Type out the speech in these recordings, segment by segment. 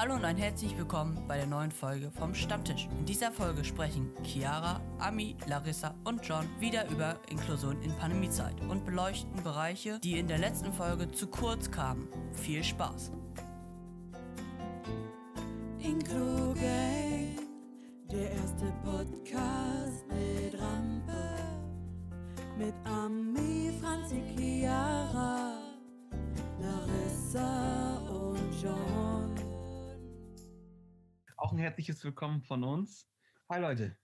Hallo und ein herzlich willkommen bei der neuen Folge vom Stammtisch. In dieser Folge sprechen Chiara, Ami, Larissa und John wieder über Inklusion in Pandemiezeit und beleuchten Bereiche, die in der letzten Folge zu kurz kamen. Viel Spaß! Gang, der erste Podcast mit Rampe, mit Ami, Franzi, Chiara, Larissa und John. Auch ein herzliches Willkommen von uns. Hi Leute.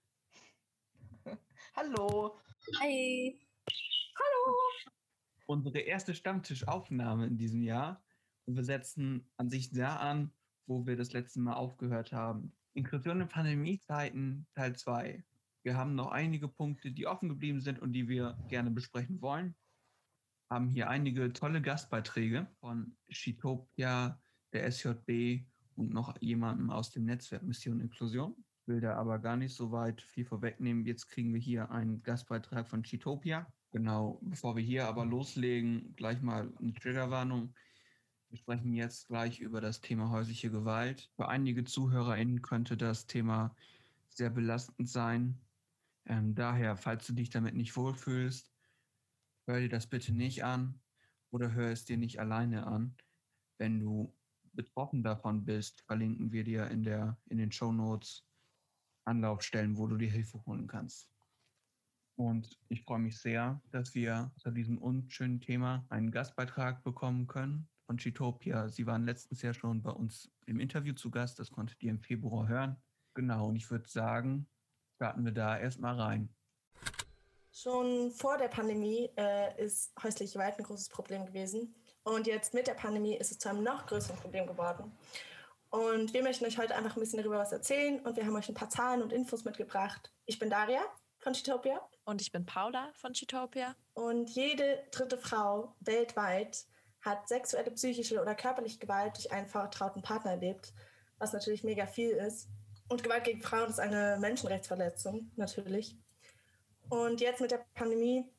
Hallo. Hi. Unsere erste Stammtischaufnahme in diesem Jahr. Und wir setzen an sich da an, wo wir das letzte Mal aufgehört haben. Inklusion in Pandemiezeiten Teil 2. Wir haben noch einige Punkte, die offen geblieben sind und die wir gerne besprechen wollen. Haben hier einige tolle Gastbeiträge von Chitopia, der SJB und noch jemandem aus dem Netzwerk Mission Inklusion. Will da aber gar nicht so weit viel vorwegnehmen. Jetzt kriegen wir hier einen Gastbeitrag von Chitopia. Genau, bevor wir hier aber loslegen, gleich mal eine Triggerwarnung. Wir sprechen jetzt gleich über das Thema häusliche Gewalt. Für einige ZuhörerInnen könnte das Thema sehr belastend sein. Ähm, daher, falls du dich damit nicht wohlfühlst, hör dir das bitte nicht an oder hör es dir nicht alleine an. Wenn du betroffen davon bist, verlinken wir dir in, der, in den Show Notes Anlaufstellen, wo du dir Hilfe holen kannst. Und ich freue mich sehr, dass wir zu diesem unschönen Thema einen Gastbeitrag bekommen können von Chitopia. Sie waren letztes Jahr schon bei uns im Interview zu Gast. Das konntet ihr im Februar hören. Genau, und ich würde sagen, starten wir da erstmal rein. Schon vor der Pandemie äh, ist häusliche Gewalt ein großes Problem gewesen. Und jetzt mit der Pandemie ist es zu einem noch größeren Problem geworden. Und wir möchten euch heute einfach ein bisschen darüber was erzählen und wir haben euch ein paar Zahlen und Infos mitgebracht. Ich bin Daria von Chitopia Und ich bin Paula von Chitopia. und jede dritte Frau weltweit hat sexuelle, psychische oder körperliche Gewalt durch einen vertrauten Partner erlebt, was natürlich mega viel ist. Und Gewalt gegen Frauen ist eine Menschenrechtsverletzung, natürlich. Und jetzt mit der Pandemie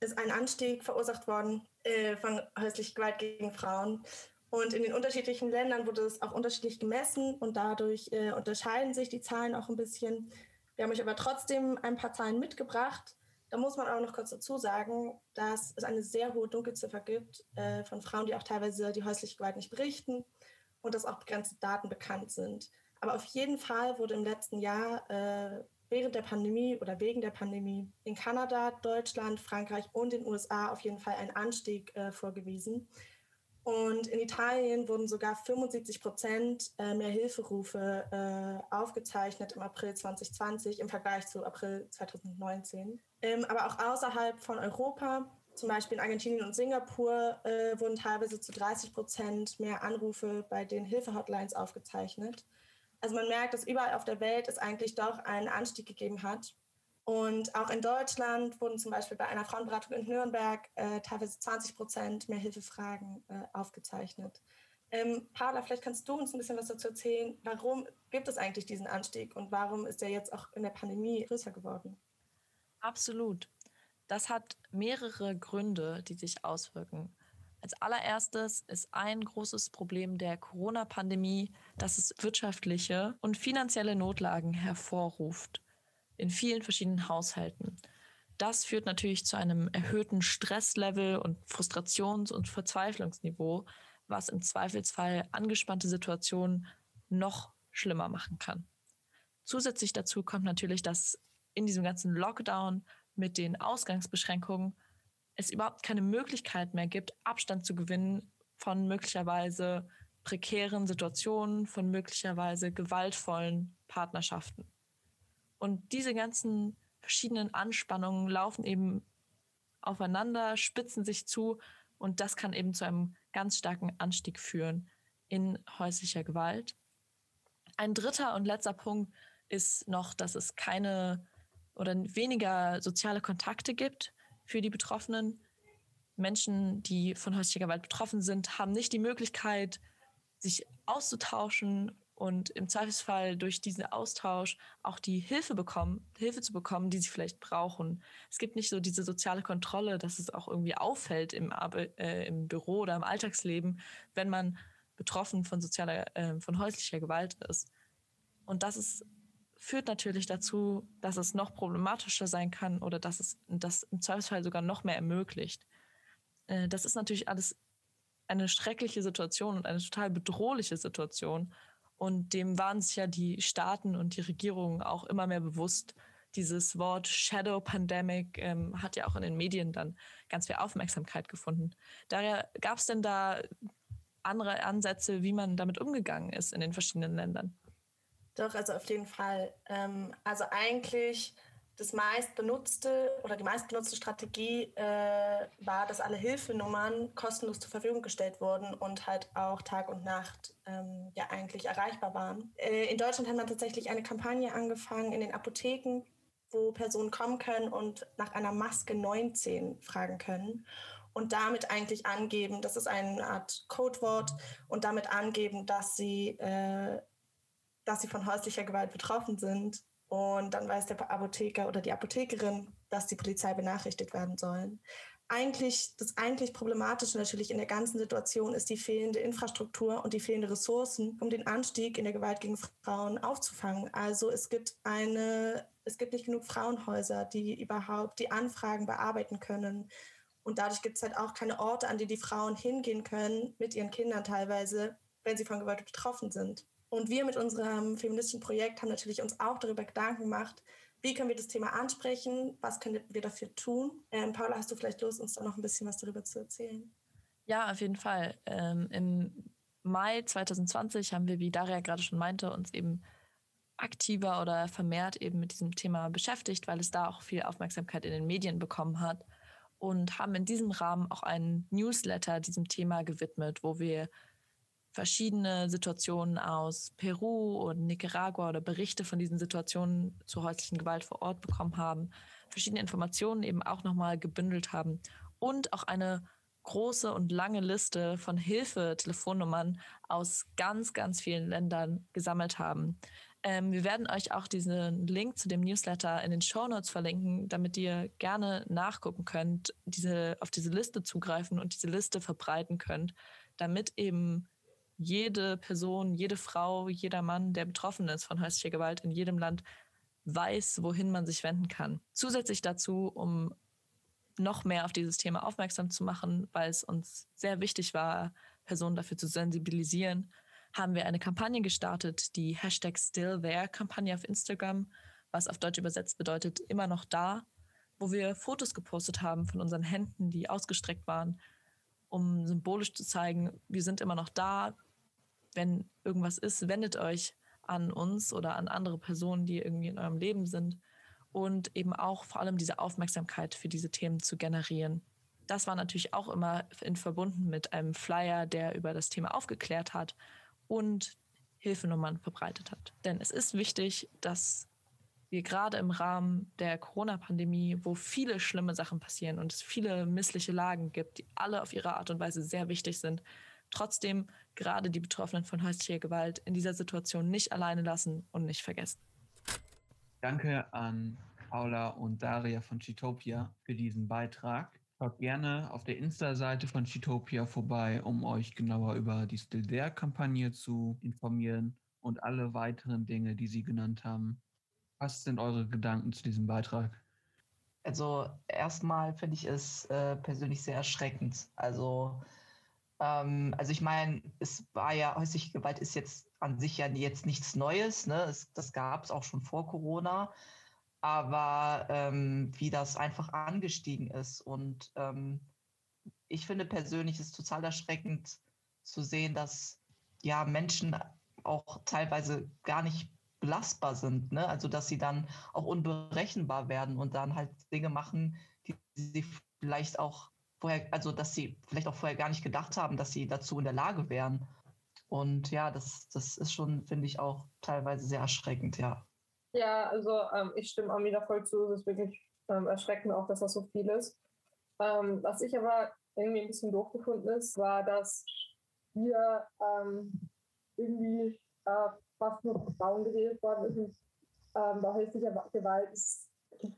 ist ein Anstieg verursacht worden äh, von häuslicher Gewalt gegen Frauen. Und in den unterschiedlichen Ländern wurde es auch unterschiedlich gemessen und dadurch äh, unterscheiden sich die Zahlen auch ein bisschen. Wir haben euch aber trotzdem ein paar Zahlen mitgebracht. Da muss man auch noch kurz dazu sagen, dass es eine sehr hohe Dunkelziffer gibt äh, von Frauen, die auch teilweise die häusliche Gewalt nicht berichten und dass auch begrenzte Daten bekannt sind. Aber auf jeden Fall wurde im letzten Jahr äh, während der Pandemie oder wegen der Pandemie in Kanada, Deutschland, Frankreich und den USA auf jeden Fall ein Anstieg äh, vorgewiesen. Und in Italien wurden sogar 75 Prozent äh, mehr Hilferufe äh, aufgezeichnet im April 2020 im Vergleich zu April 2019. Ähm, aber auch außerhalb von Europa, zum Beispiel in Argentinien und Singapur, äh, wurden teilweise zu 30 Prozent mehr Anrufe bei den Hilfehotlines aufgezeichnet. Also man merkt, dass überall auf der Welt es eigentlich doch einen Anstieg gegeben hat. Und auch in Deutschland wurden zum Beispiel bei einer Frauenberatung in Nürnberg äh, teilweise 20 Prozent mehr Hilfefragen äh, aufgezeichnet. Ähm, Paula, vielleicht kannst du uns ein bisschen was dazu erzählen. Warum gibt es eigentlich diesen Anstieg und warum ist der jetzt auch in der Pandemie größer geworden? Absolut. Das hat mehrere Gründe, die sich auswirken. Als allererstes ist ein großes Problem der Corona-Pandemie, dass es wirtschaftliche und finanzielle Notlagen hervorruft in vielen verschiedenen Haushalten. Das führt natürlich zu einem erhöhten Stresslevel und Frustrations- und Verzweiflungsniveau, was im Zweifelsfall angespannte Situationen noch schlimmer machen kann. Zusätzlich dazu kommt natürlich, dass in diesem ganzen Lockdown mit den Ausgangsbeschränkungen es überhaupt keine Möglichkeit mehr gibt, Abstand zu gewinnen von möglicherweise prekären Situationen, von möglicherweise gewaltvollen Partnerschaften. Und diese ganzen verschiedenen Anspannungen laufen eben aufeinander, spitzen sich zu und das kann eben zu einem ganz starken Anstieg führen in häuslicher Gewalt. Ein dritter und letzter Punkt ist noch, dass es keine oder weniger soziale Kontakte gibt für die Betroffenen. Menschen, die von häuslicher Gewalt betroffen sind, haben nicht die Möglichkeit, sich auszutauschen und im Zweifelsfall durch diesen Austausch auch die Hilfe bekommen, Hilfe zu bekommen, die sie vielleicht brauchen. Es gibt nicht so diese soziale Kontrolle, dass es auch irgendwie auffällt im, äh, im Büro oder im Alltagsleben, wenn man betroffen von sozialer, äh, von häuslicher Gewalt ist. Und das ist, führt natürlich dazu, dass es noch problematischer sein kann oder dass es das im Zweifelsfall sogar noch mehr ermöglicht. Äh, das ist natürlich alles eine schreckliche Situation und eine total bedrohliche Situation. Und dem waren sich ja die Staaten und die Regierungen auch immer mehr bewusst. Dieses Wort Shadow Pandemic ähm, hat ja auch in den Medien dann ganz viel Aufmerksamkeit gefunden. Daher gab es denn da andere Ansätze, wie man damit umgegangen ist in den verschiedenen Ländern? Doch, also auf jeden Fall. Ähm, also eigentlich das meistbenutzte oder die meistbenutzte Strategie äh, war, dass alle Hilfenummern kostenlos zur Verfügung gestellt wurden und halt auch Tag und Nacht ähm, ja eigentlich erreichbar waren. Äh, in Deutschland hat man tatsächlich eine Kampagne angefangen in den Apotheken, wo Personen kommen können und nach einer Maske 19 fragen können und damit eigentlich angeben, das ist eine Art Codewort und damit angeben, dass sie, äh, dass sie von häuslicher Gewalt betroffen sind und dann weiß der Apotheker oder die Apothekerin, dass die Polizei benachrichtigt werden sollen. Eigentlich, das eigentlich Problematische natürlich in der ganzen Situation ist die fehlende Infrastruktur und die fehlenden Ressourcen, um den Anstieg in der Gewalt gegen Frauen aufzufangen. Also es gibt eine, es gibt nicht genug Frauenhäuser, die überhaupt die Anfragen bearbeiten können. Und dadurch gibt es halt auch keine Orte, an die die Frauen hingehen können, mit ihren Kindern teilweise, wenn sie von Gewalt betroffen sind. Und wir mit unserem feministischen Projekt haben natürlich uns auch darüber Gedanken gemacht, wie können wir das Thema ansprechen, was können wir dafür tun. Ähm, Paula, hast du vielleicht Lust, uns da noch ein bisschen was darüber zu erzählen? Ja, auf jeden Fall. Ähm, Im Mai 2020 haben wir, wie Daria gerade schon meinte, uns eben aktiver oder vermehrt eben mit diesem Thema beschäftigt, weil es da auch viel Aufmerksamkeit in den Medien bekommen hat und haben in diesem Rahmen auch einen Newsletter diesem Thema gewidmet, wo wir verschiedene Situationen aus Peru und Nicaragua oder Berichte von diesen Situationen zur häuslichen Gewalt vor Ort bekommen haben, verschiedene Informationen eben auch nochmal gebündelt haben und auch eine große und lange Liste von Hilfetelefonnummern aus ganz, ganz vielen Ländern gesammelt haben. Ähm, wir werden euch auch diesen Link zu dem Newsletter in den Show Notes verlinken, damit ihr gerne nachgucken könnt, diese, auf diese Liste zugreifen und diese Liste verbreiten könnt, damit eben jede Person, jede Frau, jeder Mann, der betroffen ist von häuslicher Gewalt in jedem Land, weiß, wohin man sich wenden kann. Zusätzlich dazu, um noch mehr auf dieses Thema aufmerksam zu machen, weil es uns sehr wichtig war, Personen dafür zu sensibilisieren, haben wir eine Kampagne gestartet, die Hashtag StillThere-Kampagne auf Instagram, was auf Deutsch übersetzt bedeutet immer noch da, wo wir Fotos gepostet haben von unseren Händen, die ausgestreckt waren, um symbolisch zu zeigen, wir sind immer noch da, wenn irgendwas ist, wendet euch an uns oder an andere Personen, die irgendwie in eurem Leben sind und eben auch vor allem diese Aufmerksamkeit für diese Themen zu generieren. Das war natürlich auch immer in verbunden mit einem Flyer, der über das Thema aufgeklärt hat und Hilfenummern verbreitet hat. Denn es ist wichtig, dass wir gerade im Rahmen der Corona-Pandemie, wo viele schlimme Sachen passieren und es viele missliche Lagen gibt, die alle auf ihre Art und Weise sehr wichtig sind, trotzdem gerade die Betroffenen von häuslicher Gewalt in dieser Situation nicht alleine lassen und nicht vergessen. Danke an Paula und Daria von Chitopia für diesen Beitrag. Schaut gerne auf der Insta-Seite von Chitopia vorbei, um euch genauer über die Still There-Kampagne zu informieren und alle weiteren Dinge, die sie genannt haben. Was sind eure Gedanken zu diesem Beitrag? Also erstmal finde ich es äh, persönlich sehr erschreckend. Also ähm, also ich meine, es war ja, häusliche Gewalt ist jetzt an sich ja jetzt nichts Neues. Ne? Es, das gab es auch schon vor Corona. Aber ähm, wie das einfach angestiegen ist. Und ähm, ich finde persönlich ist total erschreckend zu sehen, dass ja Menschen auch teilweise gar nicht belastbar sind. Ne? Also dass sie dann auch unberechenbar werden und dann halt Dinge machen, die sie vielleicht auch vorher, also dass sie vielleicht auch vorher gar nicht gedacht haben, dass sie dazu in der Lage wären. Und ja, das, das ist schon, finde ich, auch teilweise sehr erschreckend, ja. Ja, also ähm, ich stimme Amina voll zu. Es ist wirklich ähm, erschreckend auch, dass das so viel ist. Ähm, was ich aber irgendwie ein bisschen doof gefunden ist, war, dass hier ähm, irgendwie äh, fast nur Frauen gewählt worden ist. Ähm, bei häuslicher Gewalt ist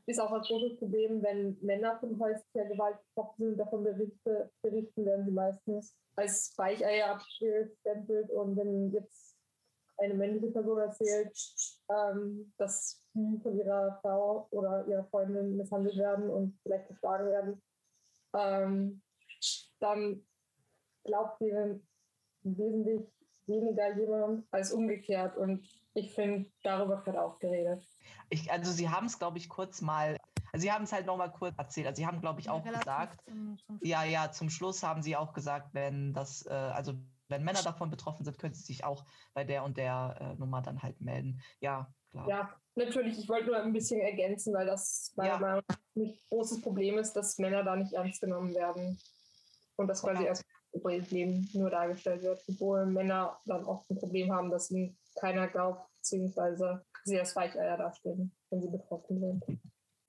ist auch ein großes Problem, wenn Männer von häuslicher Gewalt betroffen sind, davon berichte, berichten, werden sie meistens als Weicheier abgestempelt. Und wenn jetzt eine männliche Person erzählt, ähm, dass sie von ihrer Frau oder ihrer Freundin misshandelt werden und vielleicht geschlagen werden, ähm, dann glaubt ihnen wesentlich weniger jemand als umgekehrt. Und ich finde, darüber wird auch geredet. Ich, also sie haben es, glaube ich, kurz mal, also sie haben es halt nochmal kurz erzählt. Also sie haben, glaube ich, auch gesagt, Zum, zum ja, ja, zum Schluss haben sie auch gesagt, wenn das, äh, also wenn Männer davon betroffen sind, können sie sich auch bei der und der äh, Nummer dann halt melden. Ja, klar. Ja, natürlich, ich wollte nur ein bisschen ergänzen, weil das meiner Ja. Meinung nach ein großes Problem ist, dass Männer da nicht ernst genommen werden. Und das quasi Ja. als Problem nur dargestellt wird, obwohl Männer dann oft ein Problem haben, dass ihnen keiner glaubt, beziehungsweise sie als Weicheier dastehen, wenn sie betroffen sind.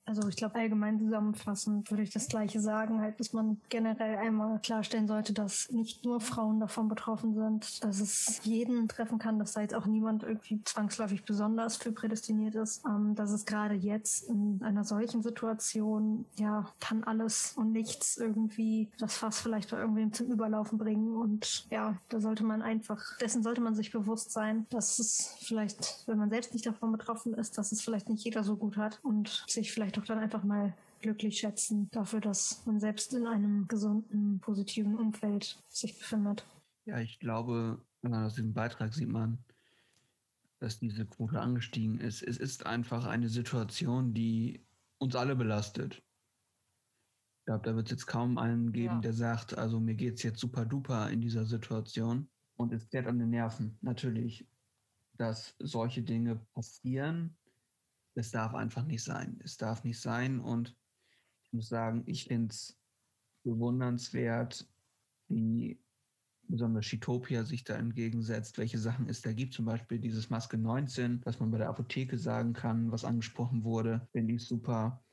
Also ich glaube, allgemein zusammenfassend würde ich das Gleiche sagen, halt, dass man generell einmal klarstellen sollte, dass nicht nur Frauen davon betroffen sind, dass es jeden treffen kann, dass da jetzt auch niemand irgendwie zwangsläufig besonders für prädestiniert ist, ähm, dass es gerade jetzt in einer solchen Situation, ja, kann alles und nichts irgendwie das Fass vielleicht bei irgendwem zum Überlaufen bringen. Und ja, da sollte man einfach, dessen sollte man sich bewusst sein, dass es vielleicht, wenn man selbst nicht davon betroffen ist, dass es vielleicht nicht jeder so gut hat und sich vielleicht auch dann einfach mal glücklich schätzen dafür, dass man selbst in einem gesunden, positiven Umfeld sich befindet. Ja, ich glaube, wenn man aus diesem Beitrag sieht man, dass diese Quote angestiegen ist. Es ist einfach eine Situation, die uns alle belastet. Ich glaube, da wird es jetzt kaum einen geben, Ja. der sagt, also mir geht es jetzt super duper in dieser Situation. Und es zerrt an den Nerven, natürlich, dass solche Dinge passieren. Es darf einfach nicht sein. Es darf nicht sein. Und ich muss sagen, ich finde es bewundernswert, wie besonders Chitopia sich da entgegensetzt, welche Sachen es da gibt. Zum Beispiel dieses Maske 19, was man bei der Apotheke sagen kann, was angesprochen wurde, finde ich super.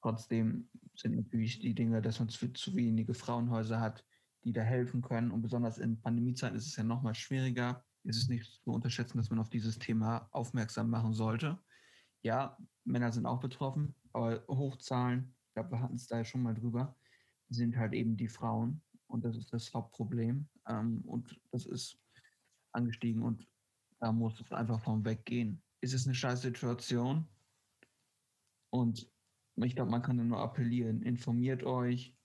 Trotzdem sind natürlich die Dinge, dass man zu, zu wenige Frauenhäuser hat, die da helfen können. Und besonders in Pandemiezeiten ist es ja nochmal schwieriger. Es ist nicht zu unterschätzen, dass man auf dieses Thema aufmerksam machen sollte. Ja, Männer sind auch betroffen, aber Hochzahlen, ich glaube, wir hatten es da ja schon mal drüber, sind halt eben die Frauen. Und das ist das Hauptproblem. Ähm, und das ist angestiegen und da muss es einfach vom weggehen. Es ist eine scheiß Situation. Und ich glaube, man kann nur appellieren. Informiert euch,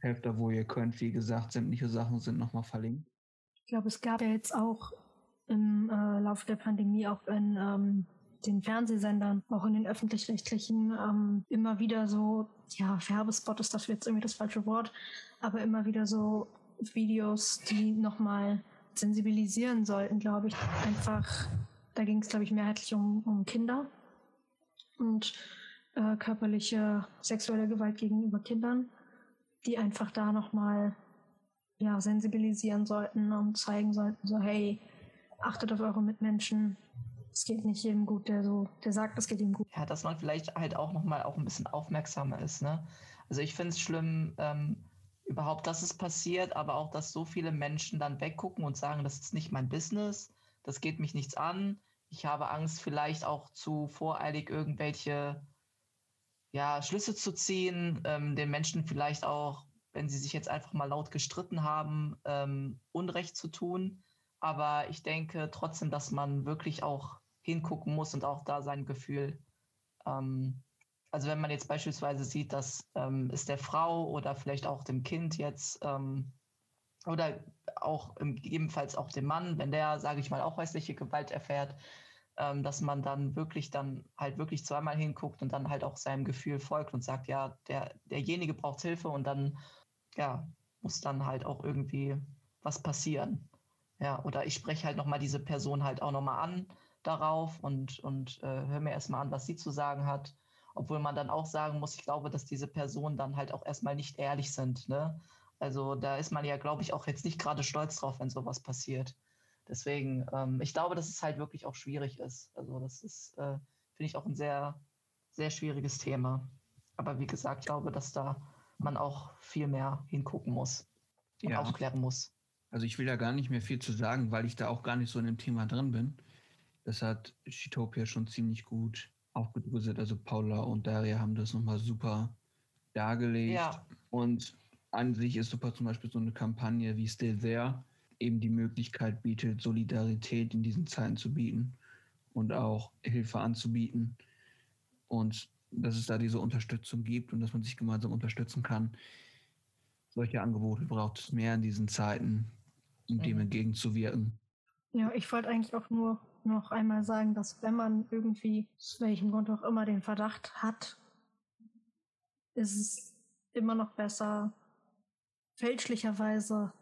helft da, wo ihr könnt. Wie gesagt, sämtliche Sachen sind nochmal verlinkt. Ich glaube, es gab ja jetzt auch im äh, Laufe der Pandemie auch in ähm, den Fernsehsendern, auch in den öffentlich-rechtlichen, ähm, immer wieder so, ja, Werbespot ist dafür jetzt irgendwie das falsche Wort, aber immer wieder so Videos, die nochmal sensibilisieren sollten, glaube ich. Einfach, da ging es, glaube ich, mehrheitlich um, um Kinder und äh, körperliche sexuelle Gewalt gegenüber Kindern, die einfach da nochmal ja, sensibilisieren sollten und zeigen sollten, so hey, achtet auf eure Mitmenschen. Es geht nicht jedem gut, der so, der sagt, es geht ihm gut. Ja, dass man vielleicht halt auch nochmal auch ein bisschen aufmerksamer ist. Ne? Also ich finde es schlimm, ähm, überhaupt, dass es passiert, aber auch, dass so viele Menschen dann weggucken und sagen, das ist nicht mein Business, das geht mich nichts an. Ich habe Angst, vielleicht auch zu voreilig irgendwelche ja, Schlüsse zu ziehen, ähm, den Menschen vielleicht auch, wenn sie sich jetzt einfach mal laut gestritten haben, ähm, Unrecht zu tun. Aber ich denke trotzdem, dass man wirklich auch hingucken muss und auch da sein Gefühl. Ähm, also wenn man jetzt beispielsweise sieht, dass ähm, es der Frau oder vielleicht auch dem Kind jetzt ähm, oder auch im, ebenfalls auch dem Mann, wenn der, sage ich mal, auch häusliche Gewalt erfährt, ähm, dass man dann wirklich dann halt wirklich zweimal hinguckt und dann halt auch seinem Gefühl folgt und sagt, ja, der, derjenige braucht Hilfe und dann, ja, muss dann halt auch irgendwie was passieren. Ja, oder ich spreche halt nochmal diese Person halt auch nochmal an darauf und, und äh, höre mir erstmal an, was sie zu sagen hat. Obwohl man dann auch sagen muss, ich glaube, dass diese Personen dann halt auch erstmal nicht ehrlich sind. Ne? Also da ist man ja, glaube ich, auch jetzt nicht gerade stolz drauf, wenn sowas passiert. Deswegen, ähm, ich glaube, dass es halt wirklich auch schwierig ist. Also das ist, äh, finde ich, auch ein sehr, sehr schwieriges Thema. Aber wie gesagt, ich glaube, dass da man auch viel mehr hingucken muss und Ja. aufklären muss. Also ich will da gar nicht mehr viel zu sagen, weil ich da auch gar nicht so in dem Thema drin bin. Das hat Chitopia schon ziemlich gut aufgedröselt. Also Paula und Daria haben das nochmal super dargelegt. Ja. Und an sich ist super zum Beispiel so eine Kampagne wie Still There eben die Möglichkeit bietet, Solidarität in diesen Zeiten zu bieten und auch Hilfe anzubieten. Und dass es da diese Unterstützung gibt und dass man sich gemeinsam unterstützen kann. Solche Angebote braucht es mehr in diesen Zeiten, um dem Mhm. entgegenzuwirken. Ja, ich wollte eigentlich auch nur noch einmal sagen, dass wenn man irgendwie, aus welchem Grund auch immer, den Verdacht hat, ist es immer noch besser, fälschlicherweise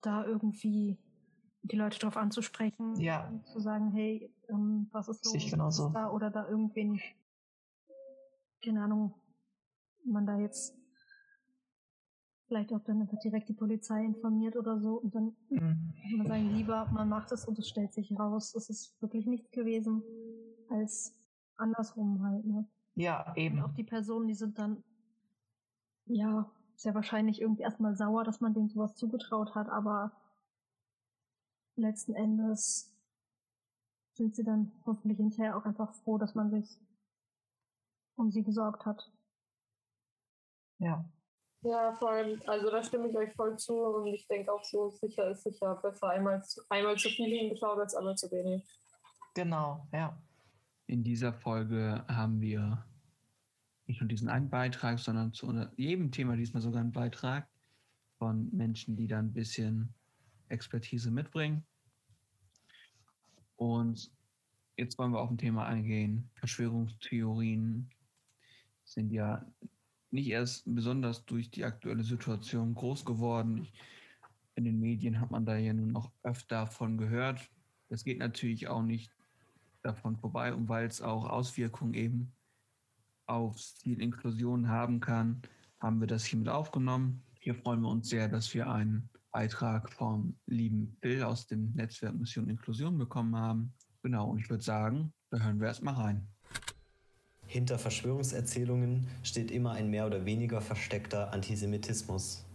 da irgendwie die Leute drauf anzusprechen Ja. und zu sagen, hey, ähm, was ist los? Ich Was genauso. ist da? Oder da irgendwen, keine Ahnung, man da jetzt vielleicht auch dann einfach direkt die Polizei informiert oder so und dann Mhm. ich würde sagen, lieber man macht es und es stellt sich raus, es ist wirklich nichts gewesen, als andersrum halt. Ne? Ja, Und eben. auch die Personen, die sind dann, ja, sehr wahrscheinlich irgendwie erstmal sauer, dass man denen sowas zugetraut hat, aber letzten Endes sind sie dann hoffentlich hinterher auch einfach froh, dass man sich um sie gesorgt hat. Ja. Ja, vor allem, also da stimme ich euch voll zu und ich denke auch so, sicher ist sicher besser einmal zu, einmal zu viel hingeschaut als einmal zu wenig. Genau, ja. In dieser Folge haben wir nicht nur diesen einen Beitrag, sondern zu jedem Thema diesmal sogar einen Beitrag von Menschen, die da ein bisschen Expertise mitbringen. Und jetzt wollen wir auf ein Thema eingehen. Verschwörungstheorien sind ja nicht erst besonders durch die aktuelle Situation groß geworden. In den Medien hat man da ja nun auch öfter von gehört. Das geht natürlich auch nicht davon vorbei und weil es auch Auswirkungen eben auf Stilinklusion haben kann, haben wir das hier mit aufgenommen. Hier freuen wir uns sehr, dass wir einen Beitrag vom lieben Bill aus dem Netzwerk Mission Inklusion bekommen haben. Genau, und ich würde sagen, da hören wir erstmal rein. Hinter Verschwörungserzählungen steht immer ein mehr oder weniger versteckter Antisemitismus.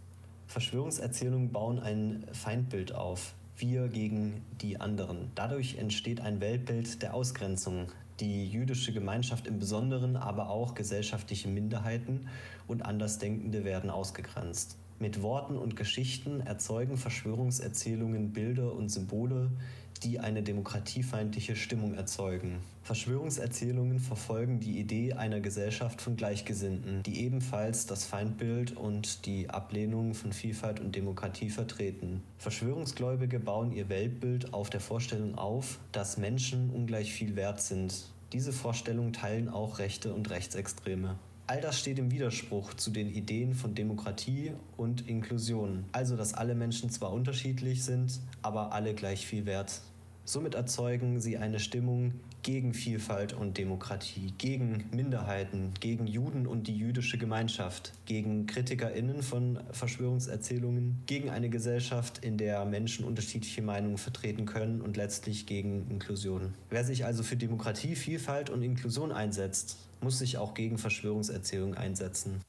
Verschwörungserzählungen bauen ein Feindbild auf, wir gegen die anderen. Dadurch entsteht ein Weltbild der Ausgrenzung. Die jüdische Gemeinschaft im Besonderen, aber auch gesellschaftliche Minderheiten und Andersdenkende werden ausgegrenzt. Mit Worten und Geschichten erzeugen Verschwörungserzählungen Bilder und Symbole, die eine demokratiefeindliche Stimmung erzeugen. Verschwörungserzählungen verfolgen die Idee einer Gesellschaft von Gleichgesinnten, die ebenfalls das Feindbild und die Ablehnung von Vielfalt und Demokratie vertreten. Verschwörungsgläubige bauen ihr Weltbild auf der Vorstellung auf, dass Menschen ungleich viel wert sind. Diese Vorstellung teilen auch Rechte und Rechtsextreme. All das steht im Widerspruch zu den Ideen von Demokratie und Inklusion. Also, dass alle Menschen zwar unterschiedlich sind, aber alle gleich viel wert. Somit erzeugen sie eine Stimmung gegen Vielfalt und Demokratie, gegen Minderheiten, gegen Juden und die jüdische Gemeinschaft, gegen KritikerInnen von Verschwörungserzählungen, gegen eine Gesellschaft, in der Menschen unterschiedliche Meinungen vertreten können und letztlich gegen Inklusion. Wer sich also für Demokratie, Vielfalt und Inklusion einsetzt, muss sich auch gegen Verschwörungserzählungen einsetzen.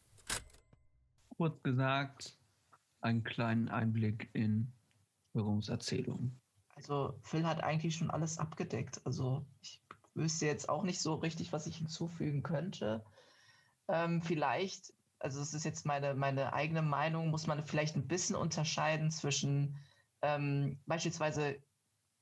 Kurz gesagt, einen kleinen Einblick in Verschwörungserzählungen. Also Phil hat eigentlich schon alles abgedeckt. Also ich wüsste jetzt auch nicht so richtig, was ich hinzufügen könnte. Ähm, vielleicht, also es ist jetzt meine, meine eigene Meinung, muss man vielleicht ein bisschen unterscheiden zwischen ähm, beispielsweise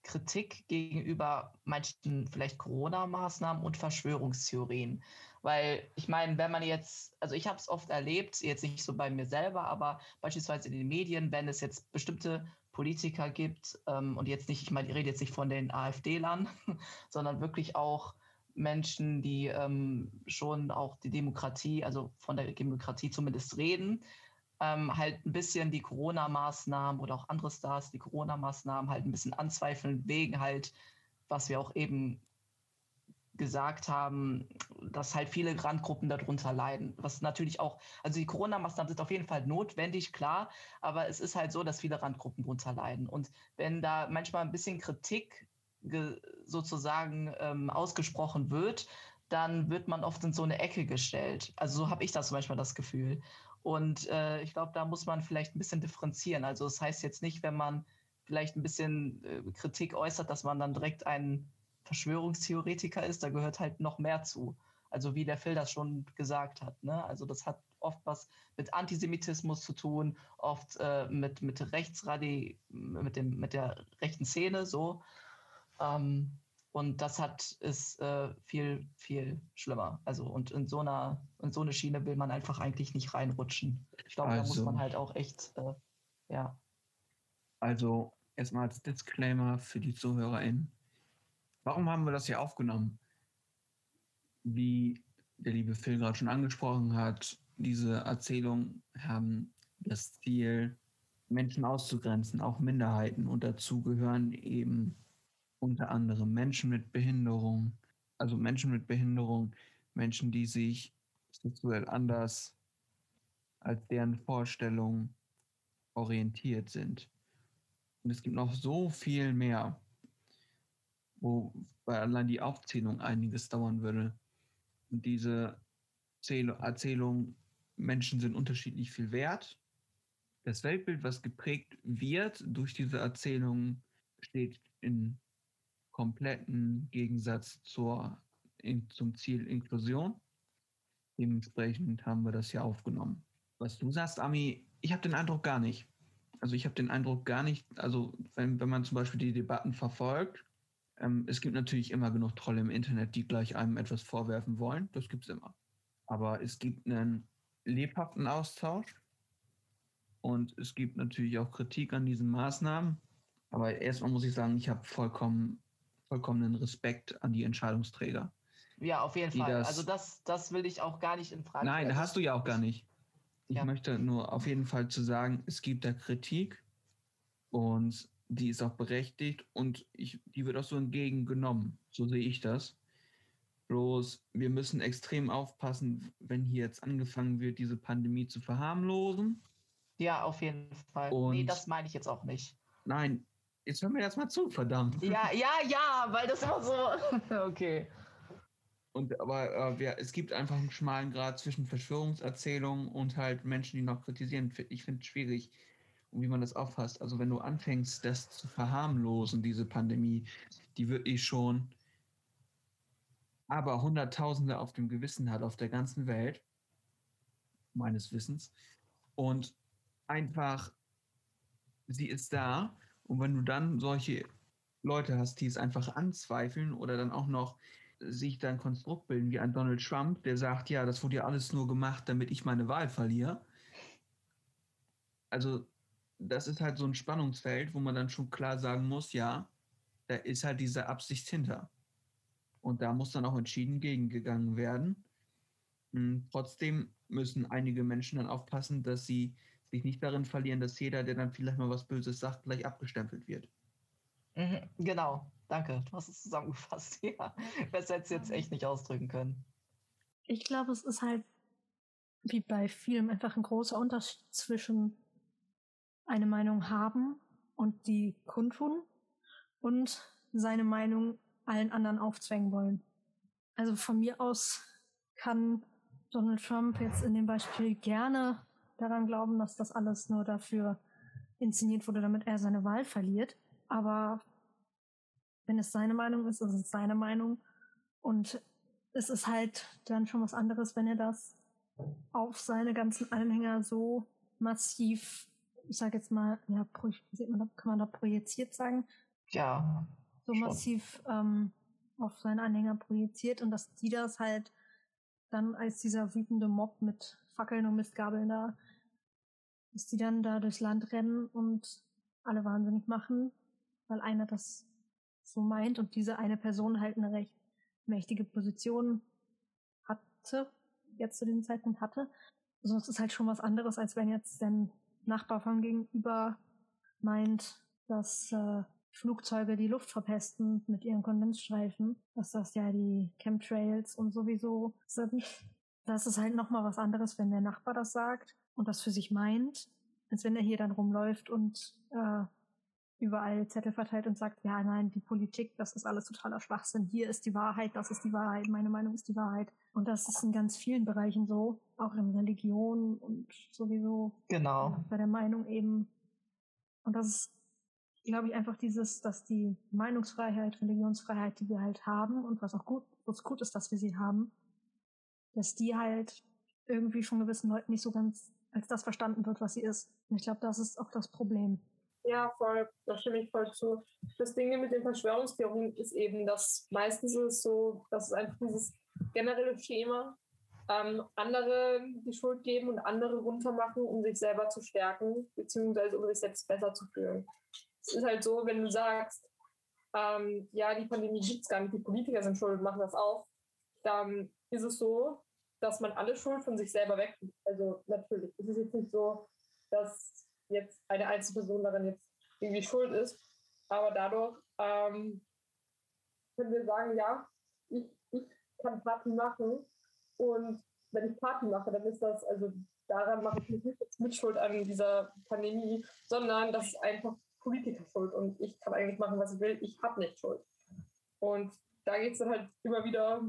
Kritik gegenüber manchen vielleicht Corona-Maßnahmen und Verschwörungstheorien. Weil ich meine, wenn man jetzt, also ich habe es oft erlebt, jetzt nicht so bei mir selber, aber beispielsweise in den Medien, wenn es jetzt bestimmte Politiker gibt ähm, und jetzt nicht, ich meine, ich rede jetzt nicht von den AfD-Lern, sondern wirklich auch Menschen, die ähm, schon auch die Demokratie, also von der Demokratie zumindest reden, ähm, halt ein bisschen die Corona-Maßnahmen oder auch andere Stars die Corona-Maßnahmen halt ein bisschen anzweifeln, wegen halt, was wir auch eben gesagt haben, dass halt viele Randgruppen darunter leiden. Was natürlich auch, also die Corona-Maßnahmen sind auf jeden Fall notwendig, klar, aber es ist halt so, dass viele Randgruppen darunter leiden. Und wenn da manchmal ein bisschen Kritik sozusagen ähm, ausgesprochen wird, dann wird man oft in so eine Ecke gestellt. Also so habe ich das manchmal das Gefühl. Und äh, ich glaube, da muss man vielleicht ein bisschen differenzieren. Also das heißt jetzt nicht, wenn man vielleicht ein bisschen äh, Kritik äußert, dass man dann direkt ein Verschwörungstheoretiker ist, da gehört halt noch mehr zu. Also wie der Phil das schon gesagt hat. Ne? Also das hat oft was mit Antisemitismus zu tun, oft äh, mit, mit Rechtsradi, mit, dem, mit der rechten Szene so. Ähm, und das hat ist äh, viel, viel schlimmer. Also und in so einer, in so eine Schiene will man einfach eigentlich nicht reinrutschen. Ich glaube, da muss Also- man halt auch echt, äh, ja. Also erstmal als Disclaimer für die ZuhörerInnen. Warum haben wir das hier aufgenommen? Wie der liebe Phil gerade schon angesprochen hat, diese Erzählungen haben das Ziel, Menschen auszugrenzen, auch Minderheiten. Und dazu gehören eben unter anderem Menschen mit Behinderung, also Menschen mit Behinderung, Menschen, die sich sexuell anders als deren Vorstellung orientiert sind. Und es gibt noch so viel mehr, wo allein die Aufzählung einiges dauern würde. Und diese Zähl Erzählung, Menschen sind unterschiedlich viel wert. Das Weltbild, was geprägt wird durch diese Erzählung, steht in kompletten Gegensatz zur, in, zum Ziel Inklusion. Dementsprechend haben wir das hier aufgenommen. Was du sagst, Ami, ich habe den Eindruck gar nicht. Also ich habe den Eindruck gar nicht, also wenn, wenn man zum Beispiel die Debatten verfolgt, ähm, es gibt natürlich immer genug Trolle im Internet, die gleich einem etwas vorwerfen wollen. Das gibt es immer. Aber es gibt einen lebhaften Austausch und es gibt natürlich auch Kritik an diesen Maßnahmen. Aber erstmal muss ich sagen, ich habe vollkommen, vollkommenen Respekt an die Entscheidungsträger. Ja, auf jeden Fall. das- also das, das will ich auch gar nicht in Frage Nein, stellen. hast du ja auch gar nicht. Ich Ja. möchte nur auf jeden Fall zu sagen, es gibt da Kritik und die ist auch berechtigt und ich, die wird auch so entgegengenommen. So sehe ich das. Bloß, wir müssen extrem aufpassen, wenn hier jetzt angefangen wird, diese Pandemie zu verharmlosen. Ja, auf jeden Fall. nee, Und- das meine ich jetzt auch nicht. Nein, jetzt hör mir das mal zu, verdammt. Ja, ja, ja, weil das immer so. okay. Und aber äh, wir, es gibt einfach einen schmalen Grad zwischen Verschwörungserzählungen und halt Menschen, die noch kritisieren. Ich finde es schwierig, wie man das auffasst. Also wenn du anfängst, das zu verharmlosen, diese Pandemie, die wirklich schon aber Hunderttausende auf dem Gewissen hat auf der ganzen Welt, meines Wissens. Und einfach, sie ist da. Und wenn du dann solche Leute hast, die es einfach anzweifeln oder dann auch noch sich da ein Konstrukt bilden wie ein Donald Trump, der sagt, ja, das wurde ja alles nur gemacht, damit ich meine Wahl verliere. Also das ist halt so ein Spannungsfeld, wo man dann schon klar sagen muss, ja, da ist halt diese Absicht hinter. Und da muss dann auch entschieden gegengegangen werden. Hm, Trotzdem müssen einige Menschen dann aufpassen, dass sie sich nicht darin verlieren, dass jeder, der dann vielleicht mal was Böses sagt, gleich abgestempelt wird. Mhm, genau, danke. Du hast es zusammengefasst. Ja, besser hätte es jetzt echt nicht ausdrücken können. Ich glaube, es ist halt wie bei vielem einfach ein großer Unterschied zwischen eine Meinung haben und die kundtun und seine Meinung allen anderen aufzwängen wollen. Also von mir aus kann Donald Trump jetzt in dem Beispiel gerne daran glauben, dass das alles nur dafür inszeniert wurde, damit er seine Wahl verliert. Aber wenn es seine Meinung ist, ist es seine Meinung. Und es ist halt dann schon was anderes, wenn er das auf seine ganzen Anhänger so massiv, ich sag jetzt mal, ja, man, kann man da projiziert sagen, Ja, so Schon. massiv ähm, auf seine Anhänger projiziert und dass die das halt dann als dieser wütende Mob mit Fackeln und Mistgabeln da, dass die dann da durchs Land rennen und alle wahnsinnig machen, weil einer das so meint und diese eine Person halt eine recht mächtige Position hatte, jetzt zu dem Zeitpunkt hatte. Also es ist halt schon was anderes, als wenn jetzt dein Nachbar von gegenüber meint, dass äh, Flugzeuge die Luft verpesten mit ihren Kondensstreifen, dass das ja die Chemtrails und sowieso sind. Das ist halt nochmal was anderes, wenn der Nachbar das sagt und das für sich meint, als wenn er hier dann rumläuft und äh, überall Zettel verteilt und sagt, ja, nein, die Politik, das ist alles totaler Schwachsinn. Hier ist die Wahrheit, das ist die Wahrheit, meine Meinung ist die Wahrheit. Und das ist in ganz vielen Bereichen so, auch in Religion und sowieso genau. bei der Meinung eben. Und das ist, glaube ich, einfach dieses, dass die Meinungsfreiheit, Religionsfreiheit, die wir halt haben und was auch gut, was gut ist, dass wir sie haben, dass die halt irgendwie von gewissen Leuten nicht so ganz als das verstanden wird, was sie ist. Und ich glaube, das ist auch das Problem. Ja, voll, da stimme ich voll zu. Das Ding mit den Verschwörungstheorien ist eben, dass meistens ist es so, dass es einfach dieses generelle Schema ähm, andere die Schuld geben und andere runtermachen, um sich selber zu stärken, beziehungsweise um sich selbst besser zu fühlen. Es ist halt so, wenn du sagst, ähm, ja, die Pandemie gibt es gar nicht, die Politiker sind schuld, machen das auch, dann ist es so, dass man alle Schuld von sich selber weg. Also natürlich, es ist jetzt nicht so, dass jetzt eine Einzelperson daran jetzt irgendwie schuld ist, aber dadurch ähm, können wir sagen, ja, ich, ich kann Party machen und wenn ich Party mache, dann ist das, also daran mache ich mich nicht jetzt mit Schuld an dieser Pandemie, sondern das ist einfach Politiker schuld und ich kann eigentlich machen, was ich will, ich habe nicht Schuld. Und da geht es dann halt immer wieder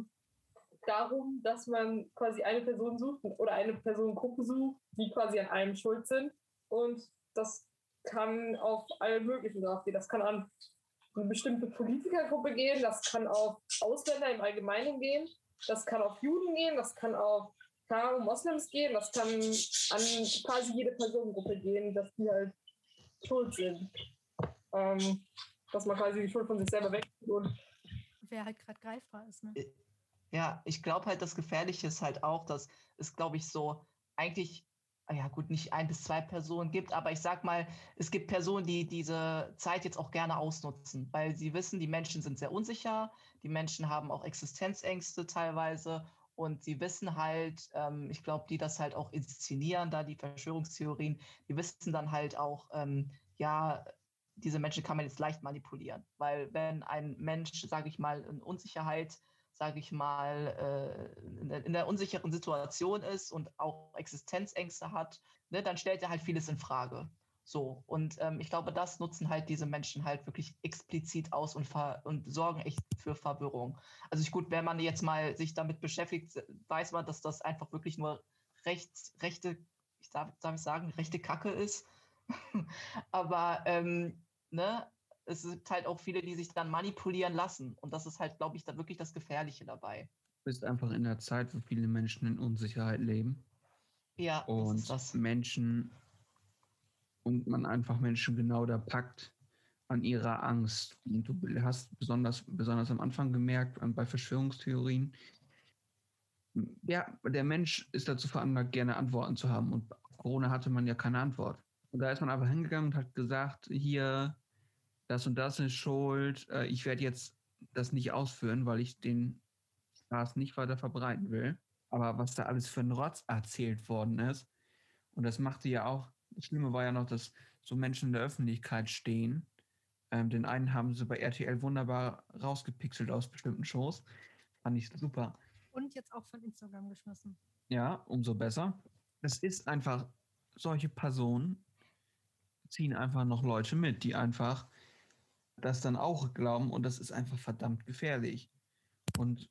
darum, dass man quasi eine Person sucht oder eine Personengruppe sucht, die quasi an allem schuld sind. Und das kann auf alle möglichen Sachen gehen. Das kann an eine bestimmte Politikergruppe gehen, das kann auf Ausländer im Allgemeinen gehen, das kann auf Juden gehen, das kann auf Karo Moslems gehen, das kann an quasi jede Personengruppe gehen, dass die halt schuld sind. Ähm, dass man quasi die Schuld von sich selber weg und Wer halt gerade greifbar ist. Ne? Ja, ich glaube halt, das Gefährliche ist halt auch, dass es, glaube ich, so eigentlich, ah ja gut, nicht ein bis zwei Personen gibt, aber ich sag mal, es gibt Personen, die diese Zeit jetzt auch gerne ausnutzen, weil sie wissen, die Menschen sind sehr unsicher, die Menschen haben auch Existenzängste teilweise und sie wissen halt, ähm, ich glaube, die das halt auch inszenieren, da die Verschwörungstheorien, die wissen dann halt auch, ähm, ja, diese Menschen kann man jetzt leicht manipulieren, weil wenn ein Mensch, sage ich mal, in Unsicherheit sage ich mal, äh, in, der, unsicheren Situation ist und auch Existenzängste hat, ne, dann stellt er halt vieles in Frage. So, und ähm, ich glaube, das nutzen halt diese Menschen halt wirklich explizit aus und, und sorgen echt für Verwirrung. Also ich, gut, wenn man jetzt mal sich damit beschäftigt, weiß man, dass das einfach wirklich nur rechts, rechte, ich darf, darf ich sagen, rechte Kacke ist. Aber ähm, ne, es gibt halt auch viele, die sich dann manipulieren lassen. Und das ist halt, glaube ich, da wirklich das Gefährliche dabei. Du bist einfach in der Zeit, wo viele Menschen in Unsicherheit leben. Ja, und das das. Menschen und man einfach Menschen genau da packt an ihrer Angst. Und du hast besonders, besonders am Anfang gemerkt, bei Verschwörungstheorien, ja, der Mensch ist dazu veranlagt, gerne Antworten zu haben. Und Corona hatte man ja keine Antwort. Und da ist man einfach hingegangen und hat gesagt, hier, das und das ist schuld, äh, ich werde jetzt das nicht ausführen, weil ich den Spaß nicht weiter verbreiten will. Aber was da alles für ein Rotz erzählt worden ist, und das machte ja auch, das Schlimme war ja noch, dass so Menschen in der Öffentlichkeit stehen. Ähm, den einen haben sie bei RTL wunderbar rausgepixelt aus bestimmten Shows. Fand ich super. Und jetzt auch von Instagram geschmissen. Ja, umso besser. Es ist einfach, solche Personen ziehen einfach noch Leute mit, die einfach das dann auch glauben und das ist einfach verdammt gefährlich. Und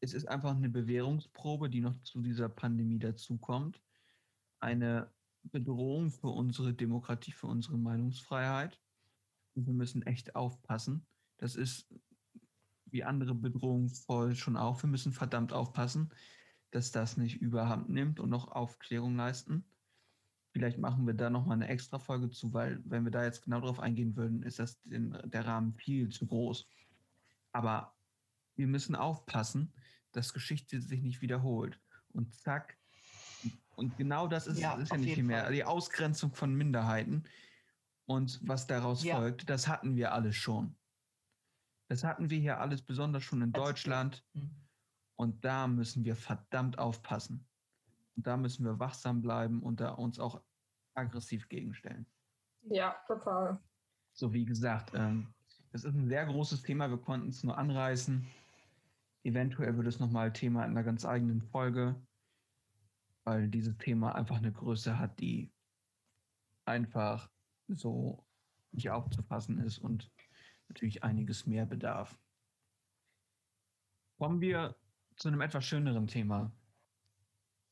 es ist einfach eine Bewährungsprobe, die noch zu dieser Pandemie dazukommt. Eine Bedrohung für unsere Demokratie, für unsere Meinungsfreiheit. Und wir müssen echt aufpassen. Das ist wie andere Bedrohungen voll schon auch. Wir müssen verdammt aufpassen, dass das nicht überhand nimmt und noch Aufklärung leisten. Vielleicht machen wir da nochmal eine extra Folge zu, weil wenn wir da jetzt genau drauf eingehen würden, ist das den, der Rahmen viel zu groß. Aber wir müssen aufpassen, dass Geschichte sich nicht wiederholt. Und zack. Und genau das ist ja, ist ja nicht viel mehr. Fall. Die Ausgrenzung von Minderheiten und was daraus ja. folgt, das hatten wir alles schon. Das hatten wir hier alles besonders schon in Deutschland. Und da müssen wir verdammt aufpassen. Und da müssen wir wachsam bleiben und da uns auch aggressiv gegenstellen. Ja, total. So wie gesagt, ähm, das ist ein sehr großes Thema. Wir konnten es nur anreißen. Eventuell wird es nochmal Thema in einer ganz eigenen Folge, weil dieses Thema einfach eine Größe hat, die einfach so nicht aufzufassen ist und natürlich einiges mehr bedarf. Kommen wir zu einem etwas schöneren Thema.